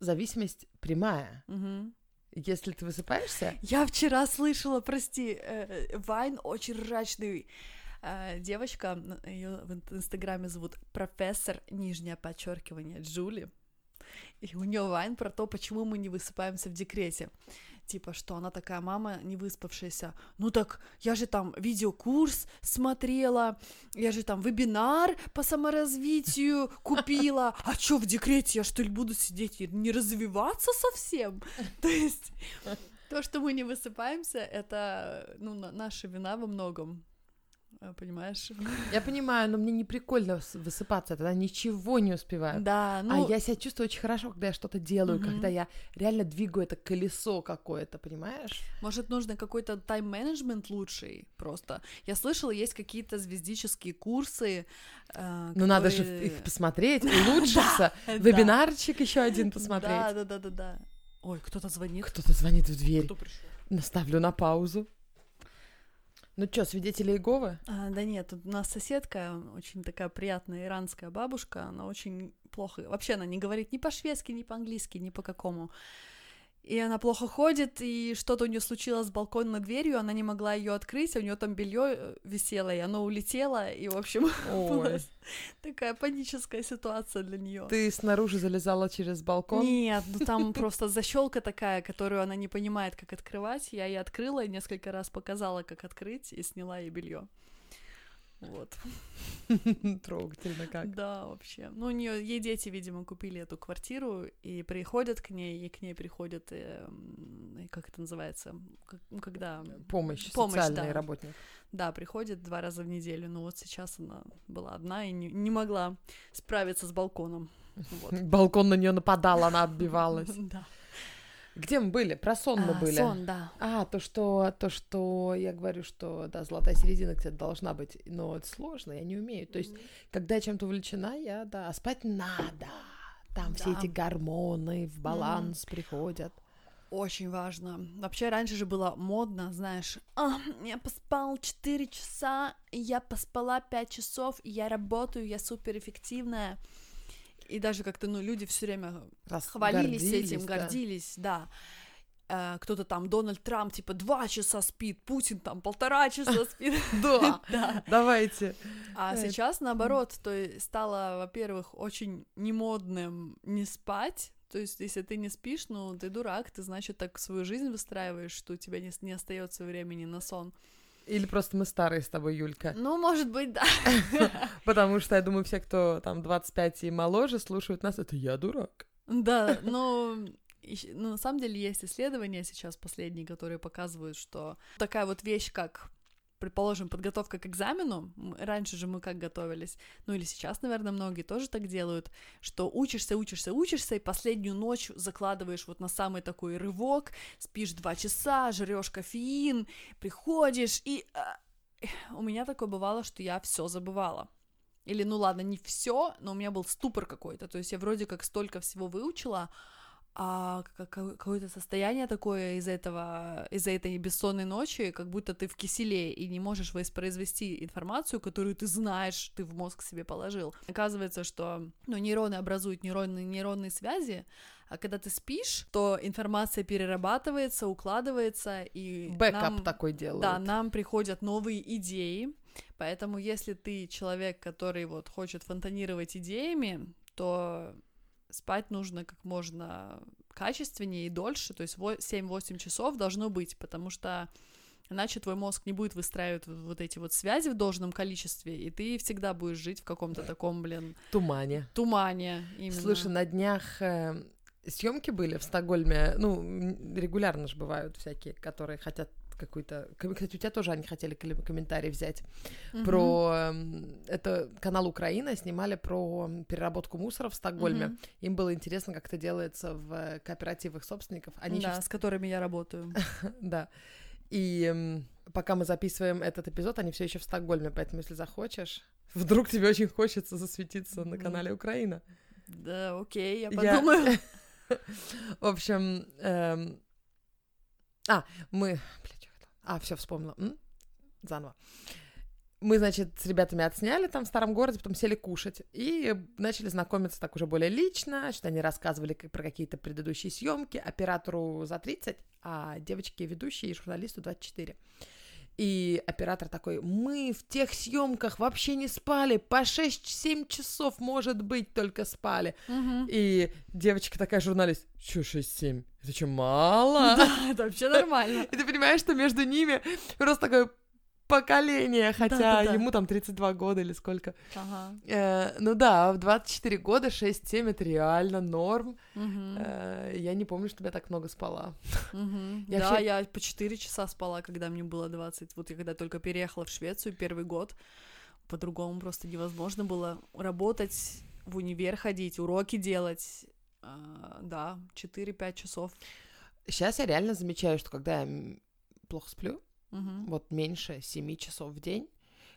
зависимость прямая. Мгм. Если ты высыпаешься, Я вчера слышала, прости, э, Вайн очень рачный. Э, Девочка, ее в ин- инстаграме зовут профессор, нижнее подчеркивание, Джули. И у нее вайн про то, почему мы не высыпаемся в декрете. Типа, что она такая мама не выспавшаяся. Ну так, я же там видеокурс смотрела, я же там вебинар по саморазвитию купила. А чё в декрете я что ли буду сидеть и не развиваться совсем? То есть то, что мы не высыпаемся, это ну, на- наша вина во многом. Э, понимаешь? Я понимаю, но мне не прикольно высыпаться, тогда ничего не успеваю. Да, ну... А я себя чувствую очень хорошо, когда я что-то делаю, Мгм. когда я реально двигаю это колесо какое-то, понимаешь? Может, нужно какой-то тайм-менеджмент лучший просто. Я слышала, есть какие-то звездические курсы. э, Ну, надо же их посмотреть, улучшиться. Да. Вебинарчик еще один Да, посмотреть. да, да, да, да. Ой, кто-то звонит. Кто-то звонит в дверь. Кто пришел? Наставлю на паузу. Ну что, свидетели Иеговы? А, да нет, у нас соседка, очень такая приятная иранская бабушка, она очень плохо, вообще она не говорит ни по-шведски, ни по-английски, ни по какому. И она плохо ходит, и что-то у нее случилось с балконной дверью, она не могла ее открыть, а у нее там белье висело, и оно улетело, и, в общем, такая паническая ситуация для нее. ты снаружи залезала через балкон? Нет, ну там просто защелка такая, которую она не понимает, как открывать. Я ей открыла и несколько раз показала, как открыть, и сняла ей белье. Вот. Трогательно как. Да, вообще. Ну, у нее ей дети, видимо, купили эту квартиру и приходят к ней, и к ней приходят, и как это называется, ну, когда, Помощь, Помощь, социальный да. работник. да, приходит два раза в неделю. Ну вот сейчас она была одна и не, не могла справиться с балконом. Вот. Балкон на нее нападал, она отбивалась. Да. Где мы были? Про сон мы А, были. Сон, да. А, то, что, то, что я говорю, что, да, золотая середина где-то должна быть, но это сложно, я не умею. То есть, когда я чем-то увлечена, я, да, а спать надо. Там все Да. эти гормоны в баланс приходят. Очень важно. Вообще раньше же было модно, знаешь, «А, я поспал 4 часа, я поспала 5 часов, я работаю, я суперэффективная. И даже как-то, ну, люди все время Раз хвалились гордились, этим, да. гордились, да. Э, кто-то там, Дональд Трамп, типа, два часа спит, Путин там полтора часа спит. Да, Да. давайте. А Э, сейчас наоборот, то есть стало, во-первых, очень немодным не спать. То есть, если ты не спишь, ну, ты дурак, ты, значит, так свою жизнь выстраиваешь, что у тебя не, не остается времени на сон. Или просто мы старые с тобой, Юлька. Ну, может быть, да. Потому что, я думаю, все, кто там 25 и моложе, слушают нас, это я дурак. Да, но ну, на самом деле есть исследования сейчас последние, которые показывают, что такая вот вещь, как предположим, подготовка к экзамену, раньше же мы как готовились, ну или сейчас, наверное, многие тоже так делают, что учишься, учишься, учишься, и последнюю ночь закладываешь вот на самый такой рывок, спишь два часа, жрешь кофеин, приходишь, и а, у меня такое бывало, что я все забывала. Или, ну ладно, не все, но у меня был ступор какой-то. То есть я вроде как столько всего выучила, а ка- ка- какое-то состояние такое из этого, из-за этой бессонной ночи, как будто ты в киселе и не можешь воспроизвести информацию, которую ты знаешь, ты в мозг себе положил. Оказывается, что ну, нейроны образуют нейронные, нейронные связи, а когда ты спишь, то информация перерабатывается, укладывается, и Backup нам- такой делают. да, нам приходят новые идеи, поэтому если ты человек, который вот хочет фонтанировать идеями, то спать нужно как можно качественнее и дольше, то есть во- 7-8 часов должно быть, потому что иначе твой мозг не будет выстраивать вот эти вот связи в должном количестве, и ты всегда будешь жить в каком-то таком, блин, Тумане. тумане именно. Слушай, на днях съемки были в Стокгольме. Ну, регулярно же бывают всякие, которые хотят какой-то... Кстати, у тебя тоже, они хотели ком- комментарий взять Мгм. про... эм, Это канал Украина, снимали про м, переработку мусора в Стокгольме. Мгм. Им было интересно, как это делается в э, кооперативах собственников. Они да, ещё с которыми я работаю. Да. И м, пока мы записываем этот эпизод, они все еще в Стокгольме, поэтому если захочешь, вдруг тебе очень хочется засветиться на канале Украина. Да, окей, я Я- подумаю. В общем, эм, а, мы? А, все вспомнила. М? Заново. Мы, значит, с ребятами отсняли там в старом городе, потом сели кушать и начали знакомиться так уже более лично, что они рассказывали про какие-то предыдущие съемки оператору за 30, а девочке ведущей и журналисту 24. И оператор такой, мы в тех съемках вообще не спали, по 6-7 часов, может быть, только спали. Мгм. И девочка такая журналист, чё 6-7? Это что, мало? Да, это вообще нормально. И ты понимаешь, что между ними просто такое поколение, хотя Да-да-да. ему там 32 года или сколько. Ага. Э, ну да, в 24 года 6-7 это реально норм. Мгм. Э, я не помню, чтобы я так много спала. Мгм. Я да, вообще- я по 4 часа спала, когда мне было 20. Вот я когда только переехала в Швецию первый год, по-другому просто невозможно было работать, в универ ходить, уроки делать. А, да, 4-5 часов. Сейчас я реально замечаю, что когда я плохо сплю, Мгм. вот меньше 7 часов в день,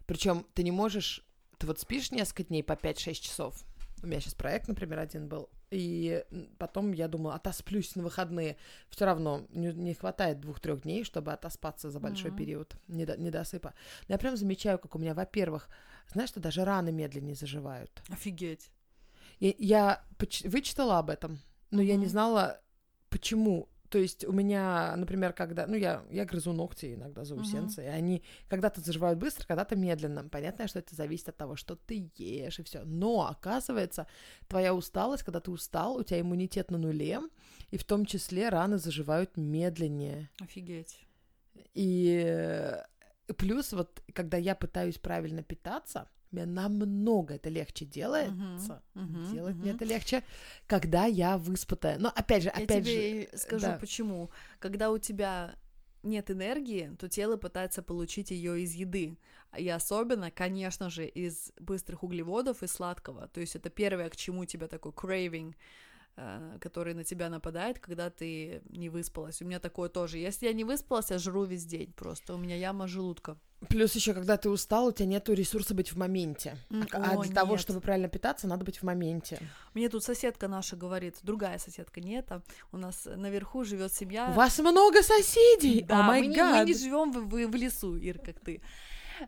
причем ты не можешь, ты вот спишь несколько дней по 5-6 часов. У меня сейчас проект, например, один был, и потом я думала, отосплюсь на выходные. Все равно не, не хватает двух-трех дней, чтобы отоспаться за большой Мгм. период недо- недосыпа. Но я прям замечаю, как у меня, во-первых, знаешь, что даже раны медленнее заживают. Офигеть. Я, я вычитала об этом, но я не знала, почему. То есть у меня, например, когда... Ну, я, я грызу ногти иногда заусенцы, и они когда-то заживают быстро, когда-то медленно. Понятно, что это зависит от того, что ты ешь и все. Но, оказывается, твоя усталость, когда ты устал, у тебя иммунитет на нуле, и в том числе раны заживают медленнее. Офигеть. И э, плюс вот, когда я пытаюсь правильно питаться, мне намного это легче делается. Мгм, Делать мне мгм. это легче, когда я выспатая. Но опять же, Я опять тебе же, скажу, да. почему. Когда у тебя нет энергии, то тело пытается получить ее из еды. И особенно, конечно же, из быстрых углеводов и сладкого. То есть это первое, к чему у тебя такой craving, э, который на тебя нападает, когда ты не выспалась. У меня такое тоже. Если я не выспалась, я жру весь день просто. У меня яма желудка. Плюс еще, когда ты устал, у тебя нету ресурса быть в моменте. А о, для того, нет. чтобы правильно питаться, надо быть в моменте. Мне тут соседка наша говорит, другая соседка, не эта. У нас наверху живет семья. У вас много соседей! Да, май мы, не, мы не живем в, в- в лесу, Ир, как ты.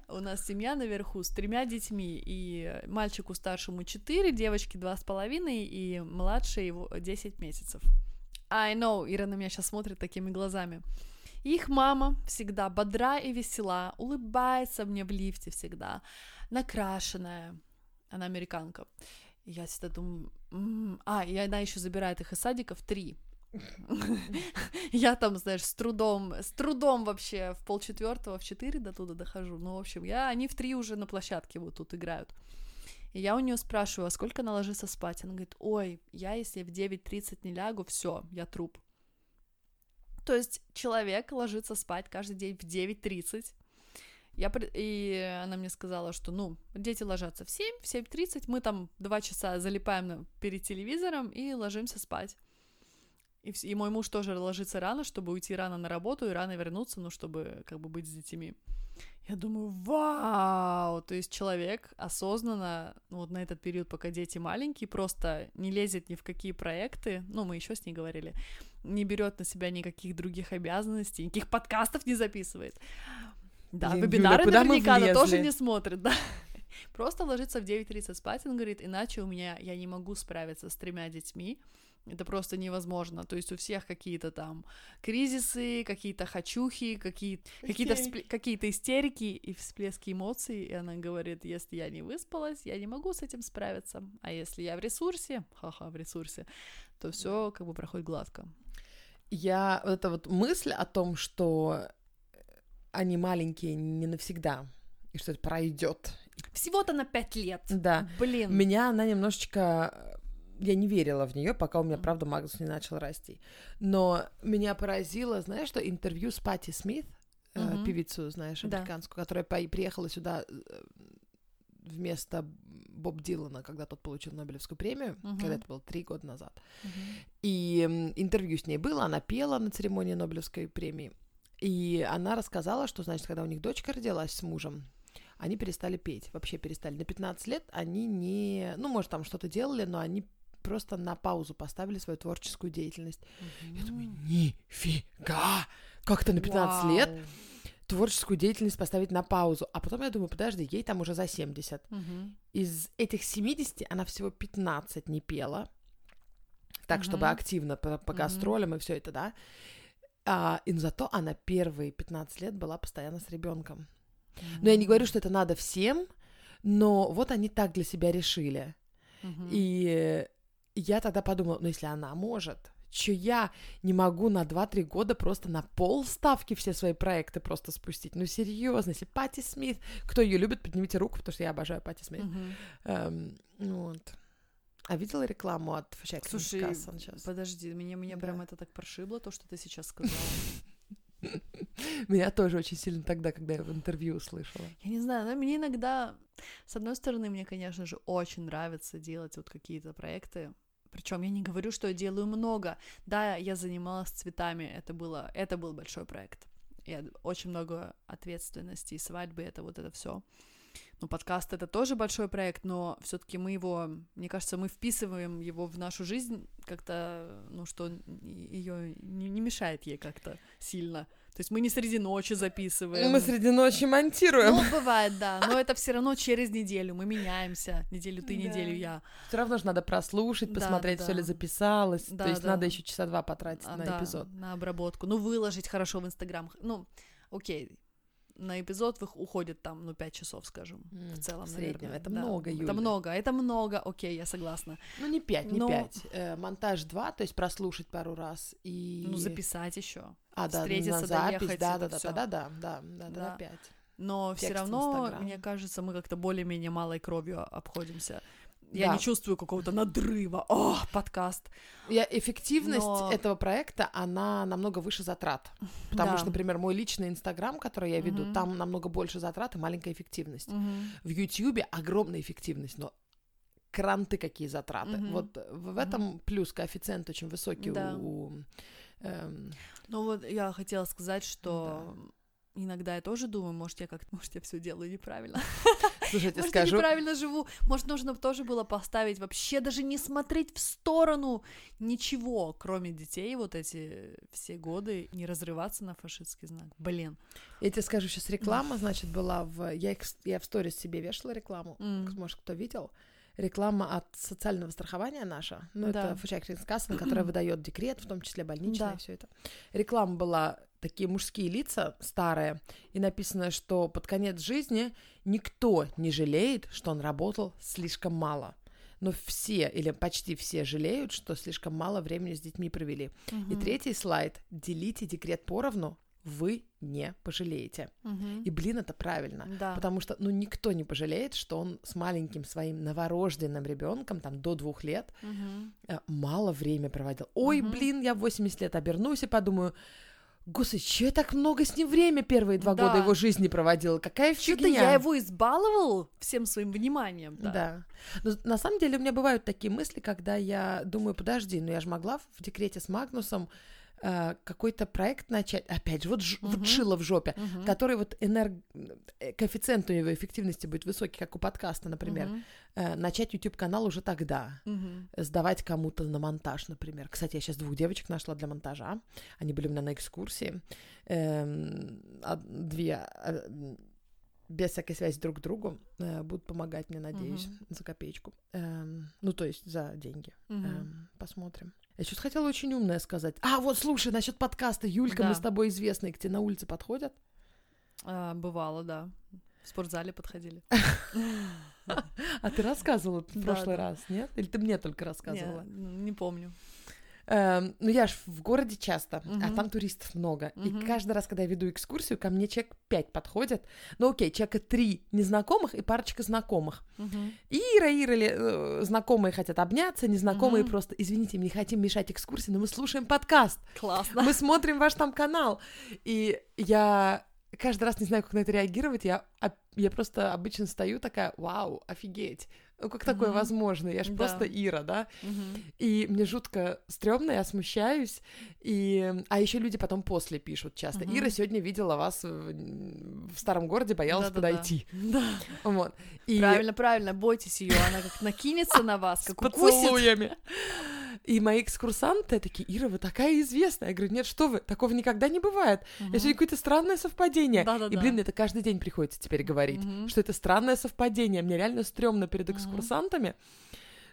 У нас семья наверху с тремя детьми, и мальчику старшему 4, девочке два с половиной, и младшей его 10 месяцев. I know, Ира на меня сейчас смотрит такими глазами. Их мама всегда бодра и весела, улыбается мне в лифте всегда, накрашенная. Она американка. Я всегда думаю... «М, А, и она еще забирает их из садика в три. Я там, знаешь, с трудом, с трудом вообще в полчетвертого, в четыре до туда дохожу. Ну, в общем, я, они в три уже на площадке вот тут играют. И я у нее спрашиваю, а сколько она ложится спать? Она говорит, ой, я если в 9.30 не лягу, все, я труп. То есть человек ложится спать каждый день в 9.30. Я, и она мне сказала, что, ну, дети ложатся в 7, в 7.30, мы там два часа залипаем перед телевизором и ложимся спать. И, и мой муж тоже ложится рано, чтобы уйти рано на работу и рано вернуться, ну, чтобы как бы быть с детьми. Я думаю, вау! То есть человек осознанно, ну, вот на этот период, пока дети маленькие, просто не лезет ни в какие проекты, ну, мы еще с ней говорили, не берет на себя никаких других обязанностей, никаких подкастов не записывает. Да, Блин, вебинары Юля, наверняка она тоже не смотрит, да. Просто ложится в 9.30 спать, он говорит, иначе у меня, я не могу справиться с тремя детьми, это просто невозможно. То есть у всех какие-то там кризисы, какие-то хочухи, какие, какие-то, Истерики. вспле- какие-то истерики и всплески эмоций. И она говорит, если я не выспалась, я не могу с этим справиться. А если я в ресурсе, ха-ха, в ресурсе, то все как бы проходит гладко. Я... Вот эта вот мысль о том, что они маленькие не навсегда, и что это пройдет. Всего-то на пять лет. Да. Блин. Меня она немножечко... Я не верила в нее, пока у меня, правда, Магнус не начал расти. Но меня поразило, знаешь, что интервью с Пати Смит, э, Мгм. певицу, знаешь, Да. американскую, которая по- приехала сюда э, вместо Боб Дилана, когда тот получил Нобелевскую премию, Мгм. когда это было три года назад. Мгм. И интервью с ней было, она пела на церемонии Нобелевской премии. И она рассказала, что, значит, когда у них дочка родилась с мужем, они перестали петь, вообще перестали. На 15 лет они не... Ну, может, там что-то делали, но они просто на паузу поставили свою творческую деятельность. Я думаю, нифига! Как то на 15 Вау. лет творческую деятельность поставить на паузу? А потом я думаю, подожди, ей там уже за 70. Мгм. Из этих 70 она всего 15 не пела. Так, чтобы Мгм. активно по, по гастролям и все это, да. А, и зато она первые 15 лет была постоянно с ребенком. Но я не говорю, что это надо всем, но вот они так для себя решили. Мгм. И я тогда подумала, ну если она может, что я не могу на 2-3 года просто на пол ставки все свои проекты просто спустить. Ну, серьезно, если Пати Смит, кто ее любит, поднимите руку, потому что я обожаю Пати Смит. Мгм. Эм, вот. А видела рекламу от Фэшек Слушай, сейчас? Подожди, меня, меня Да. прям это так прошибло, то, что ты сейчас сказала. Меня тоже очень сильно тогда, когда я в интервью услышала. Я не знаю, но мне иногда, с одной стороны, мне, конечно же, очень нравится делать вот какие-то проекты. Причем я не говорю, что я делаю много. Да, я занималась цветами, это было, это был большой проект. Я очень много ответственности, свадьбы, это вот это все. Ну, подкаст это тоже большой проект, но все-таки мы его, мне кажется, мы вписываем его в нашу жизнь как-то, ну, что ее не, не мешает ей как-то сильно. То есть мы не среди ночи записываем. Мы среди ночи монтируем. Ну, бывает, да, но это все равно через неделю, мы меняемся, неделю ты, Да. неделю я. Все равно же надо прослушать, Да, посмотреть, да, все ли да. записалось. Да, То есть да. надо еще часа два потратить А, на да, эпизод. на обработку, ну, выложить хорошо в Инстаграм, ну, окей, на эпизод вых- уходит там, ну, 5 часов, скажем, М, в целом, в среднем. наверное, Это да. много, Это Юля. много, это много, окей, я согласна. Ну, не пять, не Но-. Э, монтаж два, то есть прослушать пару раз и... Ну, записать еще. А, да, встретиться, на запись, доехать, да, это да, да, да, да, да, да, да, Да. на пять. Но все Текст равно, Инстаграм. мне кажется, мы как-то более-менее малой кровью обходимся. Я Да. не чувствую какого-то надрыва. О, подкаст. Я, эффективность Но- этого проекта, она намного выше затрат. Потому Да. что, например, мой личный Инстаграм, который я веду, Мгм. там намного больше затрат и маленькая эффективность. Мгм. В Ютьюбе огромная эффективность, но кранты какие затраты. Мгм. Вот в этом плюс коэффициент очень высокий Да. у... эм, Ну вот я хотела сказать, что иногда я тоже думаю, может, я как может, я все делаю неправильно. слушайте, Может, я скажу... неправильно живу. Может, нужно тоже было поставить вообще даже не смотреть в сторону ничего, кроме детей, вот эти все годы, не разрываться на фашистский знак. Блин. Я тебе скажу, сейчас реклама, значит, была в... Я, их- я в сторис себе вешала рекламу, М. может, кто видел. Реклама от социального страхования наша. Ну, Да. это Фушайкринскасса, которая выдает декрет, в том числе больничное, Да. все это. Реклама была такие мужские лица старые, и написано, что под конец жизни никто не жалеет, что он работал слишком мало. Но все или почти все жалеют, что слишком мало времени с детьми провели. И Мгм. третий слайд. Делите декрет поровну, вы не пожалеете. Мгм. И, блин, это правильно. Да. Потому что, ну, никто не пожалеет, что он с маленьким своим новорожденным ребенком, там, до двух лет, э, мало время проводил. Ой, Мгм. блин, я в 80 лет обернусь и подумаю, Господи, что я так много с ним время первые два Да. года его жизни проводила? Какая Что-то фигня? я его избаловал всем своим вниманием. Да. Да. Но на самом деле у меня бывают такие мысли, когда я думаю, подожди, ну я же могла в декрете с Магнусом э, какой-то проект начать, опять же, вот, ж- вот Мгм. шило в жопе, Мгм. который вот энерг... э, коэффициент у него эффективности будет высокий, как у подкаста, например. Э, начать YouTube-канал уже тогда, Мгм. сдавать кому-то на монтаж, например. Кстати, я сейчас двух девочек нашла для монтажа. Они были у меня на экскурсии. Эм, две без всякой связи друг к другу э, будут помогать мне, надеюсь, Мгм. за копеечку. Эм, ну, то есть за деньги. Эм, посмотрим. Я что-то хотела очень умное сказать. А, вот, слушай, насчет подкаста. Юлька, мы Да. с тобой известные. К тебе на улице подходят? А, бывало, да. В спортзале подходили. А ты рассказывала в прошлый раз, нет? Или ты мне только рассказывала? Не помню. Эм, ну, я ж в городе часто, а Мгм. там туристов много. И Мгм. каждый раз, когда я веду экскурсию, ко мне человек пять подходят. Ну, окей, человека три незнакомых и парочка знакомых. Мгм. Ира, Ира, ли, э, знакомые хотят обняться, незнакомые Мгм. просто, извините, мы не хотим мешать экскурсии, но мы слушаем подкаст, Классно. мы смотрим ваш там канал. И я каждый раз не знаю, как на это реагировать, я, оп- я просто обычно стою такая, вау, офигеть. Ну, как такое Мгм. возможно? Я же Да. просто Ира, да? Мгм. И мне жутко стрёмно, я смущаюсь. И... А еще люди потом после пишут часто. Мгм. Ира сегодня видела вас в, в старом городе, боялась Да-да-да. подойти. Да. Вот. И Правильно, правильно, бойтесь ее, она как накинется на вас, как укусит. поцелуями. И мои экскурсанты такие, Ира, вы такая известная. Я говорю, нет, что вы, такого никогда не бывает. Мгм. Это какое-то странное совпадение. Да-да-да. И, блин, мне это каждый день приходится теперь говорить, Мгм. что это странное совпадение. Мне реально стрёмно перед экскурсантами,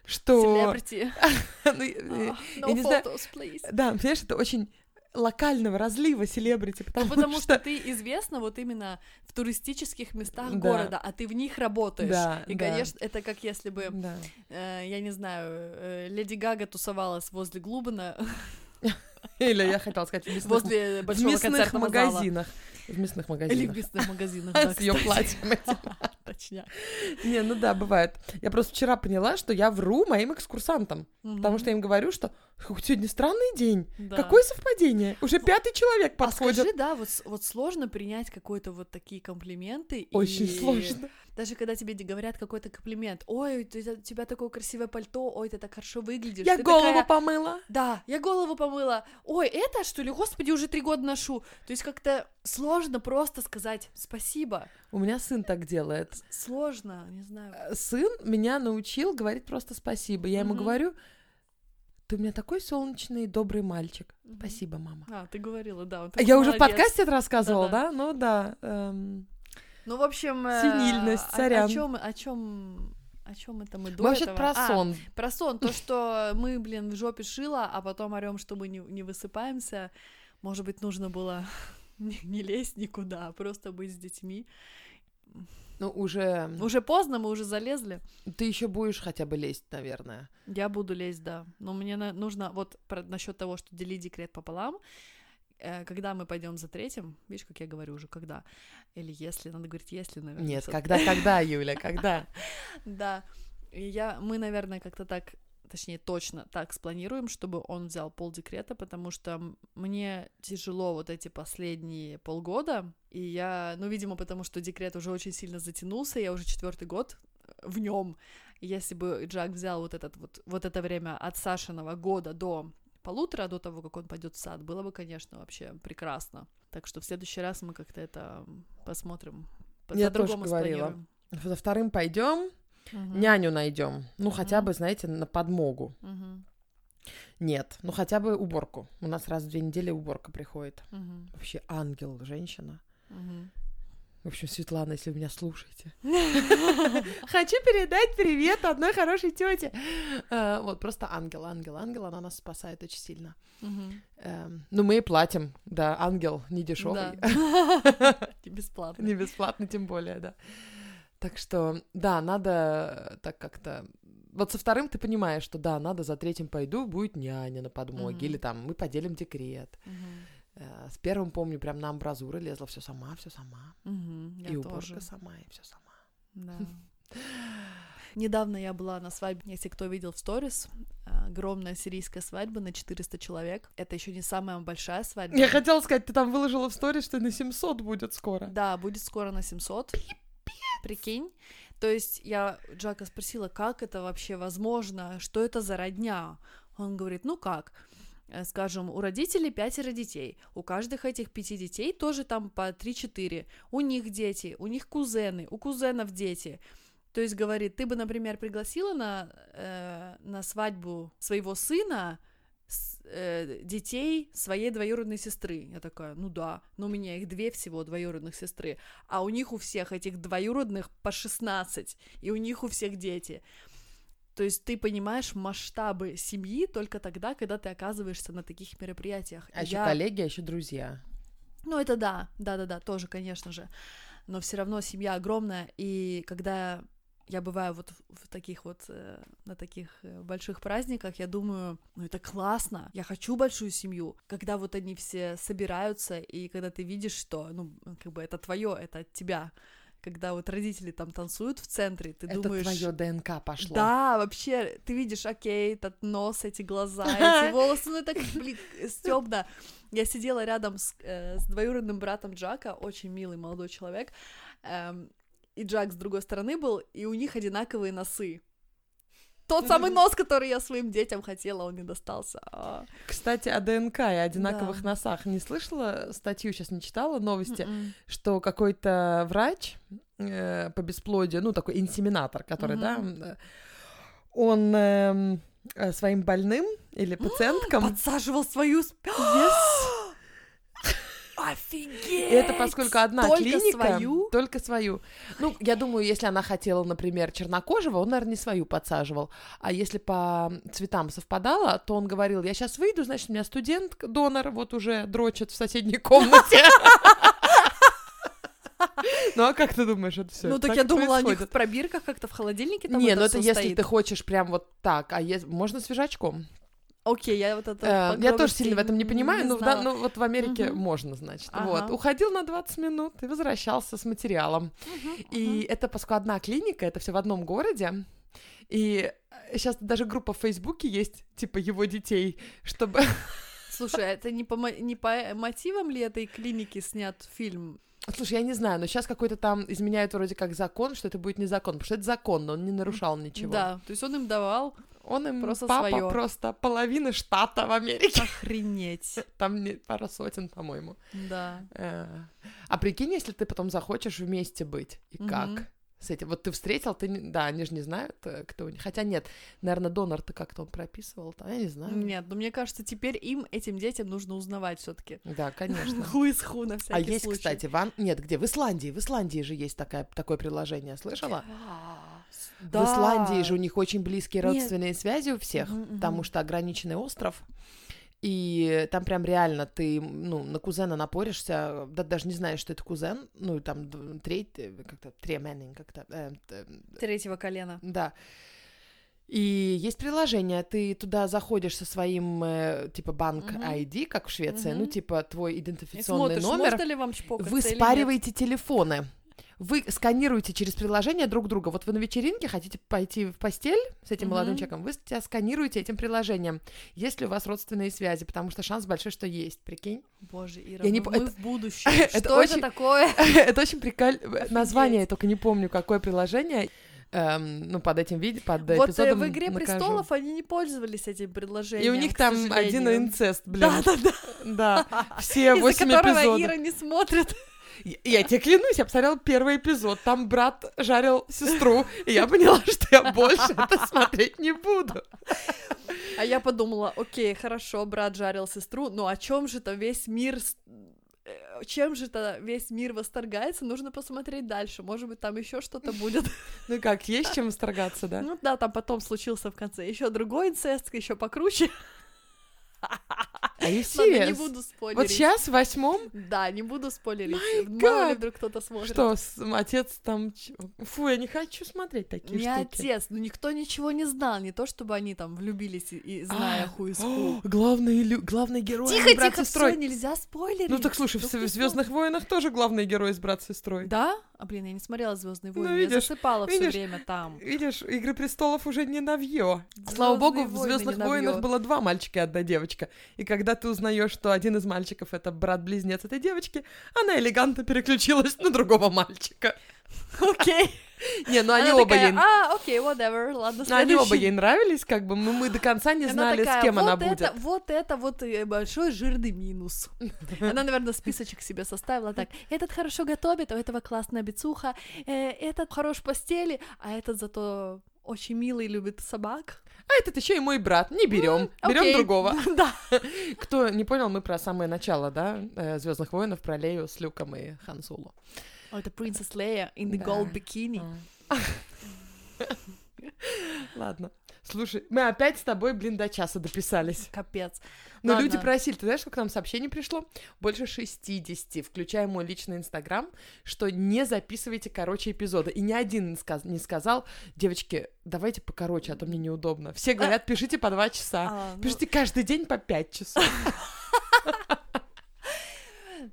что... Celebrity. Ну, А, я не знаю, please. Да, понимаешь, это очень локального разлива селебрити, потому, Ну, потому что ты известна вот именно в туристических местах Да. города, а ты в них работаешь. Да, И, да. конечно, это как если бы, Да. э, я не знаю, э, Леди Гага тусовалась возле Глубина, Или я хотела сказать, в мясных, Возле в большого мясных концертного зала. магазинах. В мясных Или в магазинах. мясных магазинах, да, С ее платьем этим. Точняк. Не, ну да, бывает. Я просто вчера поняла, что я вру моим экскурсантам. Потому что я им говорю, что «Ух, сегодня странный день. Да. Какое совпадение? Уже пятый человек А подходит. скажи, да, вот, вот сложно принять какой-то вот такие комплименты. Очень и сложно. Даже когда тебе говорят какой-то комплимент, ой, ты- у тебя такое красивое пальто, ой, ты так хорошо выглядишь. Я ты голову такая- помыла. Да, я голову помыла. Ой, это что ли? Господи, уже три года ношу. То есть как-то сложно просто сказать спасибо. У меня сын так делает. Сложно, не знаю. Э, Сын меня научил говорить просто спасибо. Я ему Мгм. говорю, ты у меня такой солнечный добрый мальчик. Мгм. Спасибо, мама. А, ты говорила, да. он А Я уже в молодец. подкасте это рассказывала, Да-да. да? Ну да. эм, Ну, в общем... э, Синильность, о- сорян. О чем, о чем, о чем это мы до Вообще этого? про А, сон. Про сон, то, что мы, блин, в жопе шила, а потом орем, что мы не, не высыпаемся. Может быть, нужно было не, не лезть никуда, а просто быть с детьми. Ну, уже Уже поздно, мы уже залезли. ты еще будешь хотя бы лезть, наверное. Я буду лезть, да. Но мне нужно вот насчет того, что делить декрет пополам. Э, Когда мы пойдем за третьим, видишь, как я говорю уже, когда? Или если, надо говорить, если, наверное. Нет, когда, когда, Юля, когда? Да. Я, мы, наверное, как-то так, точнее, точно так спланируем, чтобы он взял полдекрета, потому что мне тяжело вот эти последние полгода, и я, ну, видимо, потому что декрет уже очень сильно затянулся, я уже четвертый год э, в нем. Если бы Джак взял вот этот вот, вот это время от Сашиного года до полутора, до того, как он пойдет в сад, было бы, конечно, вообще прекрасно. Так что в следующий раз мы как-то это посмотрим. по- Я тоже говорила. За вторым пойдем, Мгм. няню найдем. Ну, хотя Мгм. бы, знаете, на подмогу. Мгм. Нет, ну хотя бы уборку. У нас раз в две недели уборка приходит. Мгм. Вообще ангел, женщина. Мгм. В общем, Светлана, если вы меня слушаете. Хочу передать привет одной хорошей тете. Вот, просто ангел, ангел, ангел, она нас спасает очень сильно. Эм, Ну, мы и платим, да, ангел не дешевый. И бесплатно. Не бесплатно, тем более, да. Так что, да, надо так как-то... Вот со вторым ты понимаешь, что да, надо за третьим пойду, будет няня на подмоге, Мгм. или там мы поделим декрет. Мгм. Э, С первым, помню, прям на амбразуры лезла все сама, все сама. Я и уборка тоже. сама, и все сама. Да. Недавно я была на свадьбе, если кто видел в сторис, э, огромная сирийская свадьба на 400 человек. Это еще не самая большая свадьба. Я хотела сказать, ты там выложила в сторис, что на 700 будет скоро. Да, будет скоро на 700. Прикинь. То есть я Джака спросила, как это вообще возможно, что это за родня? Он говорит, ну как, скажем, у родителей пятеро детей, у каждых этих пяти детей тоже там по 3-4, у них дети, у них кузены, у кузенов дети. То есть, говорит, ты бы, например, пригласила на, э, на свадьбу своего сына с- э, детей своей двоюродной сестры. Я такая, ну да, но у меня их две всего двоюродных сестры, а у них у всех этих двоюродных по 16, и у них у всех дети. То есть ты понимаешь масштабы семьи только тогда, когда ты оказываешься на таких мероприятиях. А еще я- коллеги, а еще друзья. ну, это да, да-да-да, тоже, конечно же. Но все равно семья огромная, и когда я бываю вот в в таких вот, э, на таких э, больших праздниках, я думаю, ну это классно, я хочу большую семью. Когда вот они все собираются, и когда ты видишь, что, ну, как бы это твое, это от тебя. Когда вот родители там танцуют в центре, ты Это думаешь... твое ДНК пошло. Да, вообще, ты видишь, окей, этот нос, эти глаза, эти волосы, ну это, блин, стёбно. Я сидела рядом с, э, с двоюродным братом Джака, очень милый молодой человек, эм, и Джак с другой стороны был, и у них одинаковые носы. Тот самый нос, который я своим детям хотела, он не достался. А. Кстати, о ДНК и одинаковых Да. носах. Не слышала статью, сейчас не читала новости, М-м. что какой-то врач э, по бесплодию, ну, такой инсеминатор, который, Мгм. да, он эм, э, своим больным или пациенткам... Подсаживал свою... Yes. Офигеть! Это поскольку одна Только клиника... свою? Только свою. Ну, я думаю, если она хотела, например, чернокожего, он, наверное, не свою подсаживал. А если по цветам совпадало, то он говорил, я сейчас выйду, значит, у меня студент, донор, вот уже дрочит в соседней комнате. Ну, а как ты думаешь, это все? Ну, так я думала, у них в пробирках как-то в холодильнике там Не, это ну это если стоит. ты хочешь прям вот так, а ес- можно свежачком. Окей, я вот это... Э, Я тоже сильно в этом не понимаю, но в, да- знала. ну, вот в Америке Мгм. можно, значит. Ага. Вот. Уходил на 20 минут и возвращался с материалом. Мгм, И мгм. это, поскольку одна клиника, это все в одном городе. И сейчас даже группа в Фейсбуке есть, типа, его детей, чтобы... Слушай, а это не по, не по мотивам ли этой клиники снят фильм? Слушай, я не знаю, но сейчас какой-то там изменяют вроде как закон, что это будет незаконно, потому что это законно, он не нарушал ничего. Да, то есть он им давал Он им Просто папа своё. просто половина штата в Америке. охренеть. Там не- пара сотен, по-моему. Да. Э, А прикинь, если ты потом захочешь вместе быть, и Мгм. как? С этим. Вот ты встретил, ты да, они же не знают, э, кто у них. Хотя нет, наверное, донор-то как-то он прописывал, там, я не знаю. Нет, но мне кажется, теперь им, этим детям, нужно узнавать все таки Да, конечно. Ху из ху на А всякий есть, случай. кстати, ван... Нет, где? В Исландии. В Исландии же есть такая, такое приложение, слышала? Да. В Исландии же у них очень близкие Нет. родственные связи у всех, Мгм, потому что ограниченный остров. И там прям реально ты, ну, на кузена напоришься, да, даже не знаешь, что это кузен, ну, и там треть, э, как-то, тременин, как-то, э, т- Третьего колена. да. И есть приложение, ты туда заходишь со своим, э, типа, банк Мгм. ID, как в Швеции, ну, Мгм. типа, твой И идентификационный смотришь, номер, ли вам вы спариваете телефоны. Вы сканируете через приложение друг друга. Вот вы на вечеринке хотите пойти в постель с этим молодым Мгм. человеком, вы себя сканируете этим приложением. Есть ли у вас родственные связи, потому что шанс большой, что есть, прикинь. Боже, Ира, Я не мы, по- мы это- в будущем. это Что очень- это такое? Это очень прикольно. Название я только не помню, какое приложение. Эм, ну, под этим видео, под Вот э, эпизодом в «Игре накажу. престолов» они не пользовались этим предложением, И у них там один сожалению. инцест, блин. Да-да-да. Да, все Из-за восемь которого эпизодов. Ира не смотрит. Я, тебе клянусь, я посмотрела первый эпизод, там брат жарил сестру, и я поняла, что я больше это смотреть не буду. А я подумала, окей, хорошо, брат жарил сестру, но о чем же-то весь мир... э, Чем же-то весь мир восторгается, нужно посмотреть дальше. Может быть, там еще что-то будет. Ну как, есть чем восторгаться, да? Ну да, там потом случился в конце еще другой инцест, еще покруче. А Ладно, не буду спойлерить. Вот сейчас, в восьмом, Да, не буду спойлерить. My Мало ли вдруг кто-то смотрит. что, с- отец там... ч- Фу, я не хочу смотреть такие Не штуки. отец, ну никто ничего не знал, не то чтобы они там влюбились и, и зная А, ху из о, ху. главный, лю- главный герой, Тихо, брат тихо, с сестрой. все, нельзя спойлерить. Ну так слушай, в ты Звездных войнах тоже главный герой с брат с сестрой. Да? А блин, я не смотрела Звездные Ну, войны, я видишь, засыпала все время там. Видишь, Игры престолов уже не навье. Слава богу, в Звездных войнах было два мальчика и одна девочка. И когда ты узнаешь, что один из мальчиков это брат-близнец этой девочки, она элегантно переключилась на другого мальчика. Окей. Не, ну они Она оба такая, ей. А, окей, whatever, ладно, ну, они оба следующий». ей нравились, как бы мы, мы до конца не знали, такая, с кем вот она это, будет. Вот это вот э, большой жирный минус. Она, наверное, списочек себе составила так. Этот хорошо готовит, у этого классная бицуха, э, этот хорош в постели, а этот зато очень милый, любит собак. А этот еще и мой брат. Не берем. Берем другого. Да. Кто не понял, мы про самое начало, да, Звездных войнов, про Лею с Люком и Хан О, это Princess Leia in the Да. gold bikini. Ладно. Слушай, мы опять с тобой, блин, до часа дописались. Капец. Но Ладно. люди просили, ты знаешь, сколько нам сообщений пришло? Больше 60, включая мой личный инстаграм, что не записывайте короче эпизоды. И ни один не, сказ- не сказал, девочки, давайте покороче, а то мне неудобно. Все говорят, пишите по два часа. А, ну, Пишите каждый день по пять часов.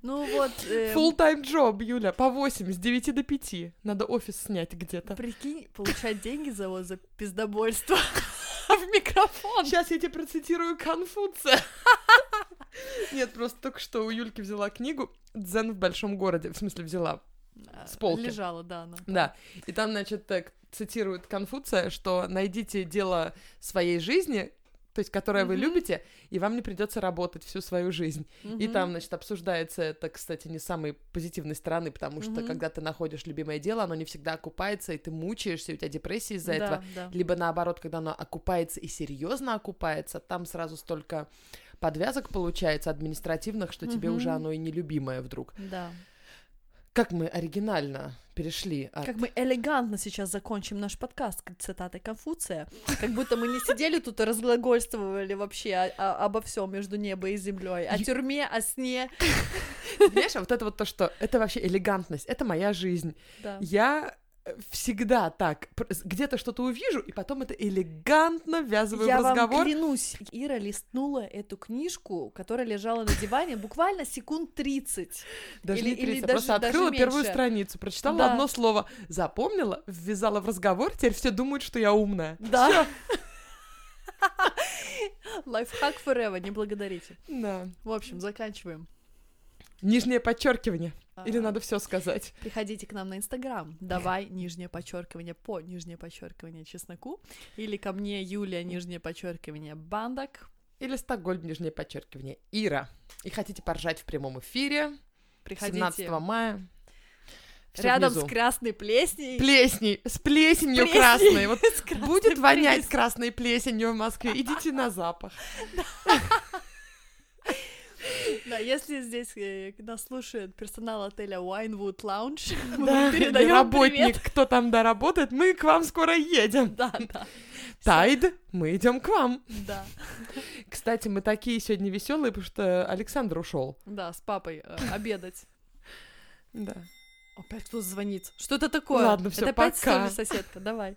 ну вот, э, Full-time job, Юля, по 8, с 9 до 5. Надо офис снять где-то. прикинь, получать деньги за вот за пиздобольство в микрофон. Сейчас я тебе процитирую Конфуция. Нет, просто только что у Юльки взяла книгу «Дзен в большом городе». В смысле, взяла. С полки. Лежала, да, она. Да. И там, значит, так цитирует Конфуция, что найдите дело своей жизни, то есть, которое вы Мгм. любите, и вам не придется работать всю свою жизнь. И Мгм. там, значит, обсуждается это, кстати, не с самой позитивной стороны, потому что Мгм. когда ты находишь любимое дело, оно не всегда окупается, и ты мучаешься, и у тебя депрессия из-за Да, этого. да. Либо наоборот, когда оно окупается и серьезно окупается, там сразу столько подвязок получается административных, что тебе Мгм. уже оно и нелюбимое вдруг. Да. Как мы оригинально перешли от... Как мы элегантно сейчас закончим наш подкаст к цитатой Конфуция. Как будто мы не сидели тут и разглагольствовали вообще о- о- обо всем между небом и землей. О тюрьме, о сне. Знаешь, а вот это вот то, что это вообще элегантность, это моя жизнь. Да. Я всегда так. Где-то что-то увижу, и потом это элегантно ввязываю Я в разговор. вам клянусь, Ира листнула эту книжку, которая лежала на диване буквально секунд 30. Даже или- не или 30, даже- просто даже открыла первую меньше. страницу, прочитала Да. одно слово, запомнила, ввязала в разговор, теперь все думают, что я умная. Да. Лайфхак forever, не благодарите. Да. В общем, заканчиваем. Нижнее подчеркивание. Или А, надо все сказать? Приходите к нам на Инстаграм. Давай нижнее подчеркивание по нижнее подчеркивание чесноку. Или ко мне Юлия нижнее подчеркивание бандак. Или Стокгольм, нижнее подчеркивание. Ира. И хотите поржать в прямом эфире Приходите 17 мая. Всё рядом внизу. с красной плесней. Плесни, с плесенью Плесни. красной. Вот красной будет вонять плесенью. красной плесенью в Москве. Идите на запах. Да, если здесь э, нас слушает персонал отеля Winewood Lounge, мы Да, передаем работник, привет. кто там да работает, мы к вам скоро едем. Да, да, Тайд, мы идем к вам. да, Кстати, мы такие сегодня веселые, потому что Александр ушел. да, с папой э, обедать. Да. Опять кто звонит? Что это такое? Ладно, всё, это опять пока. соседка, давай.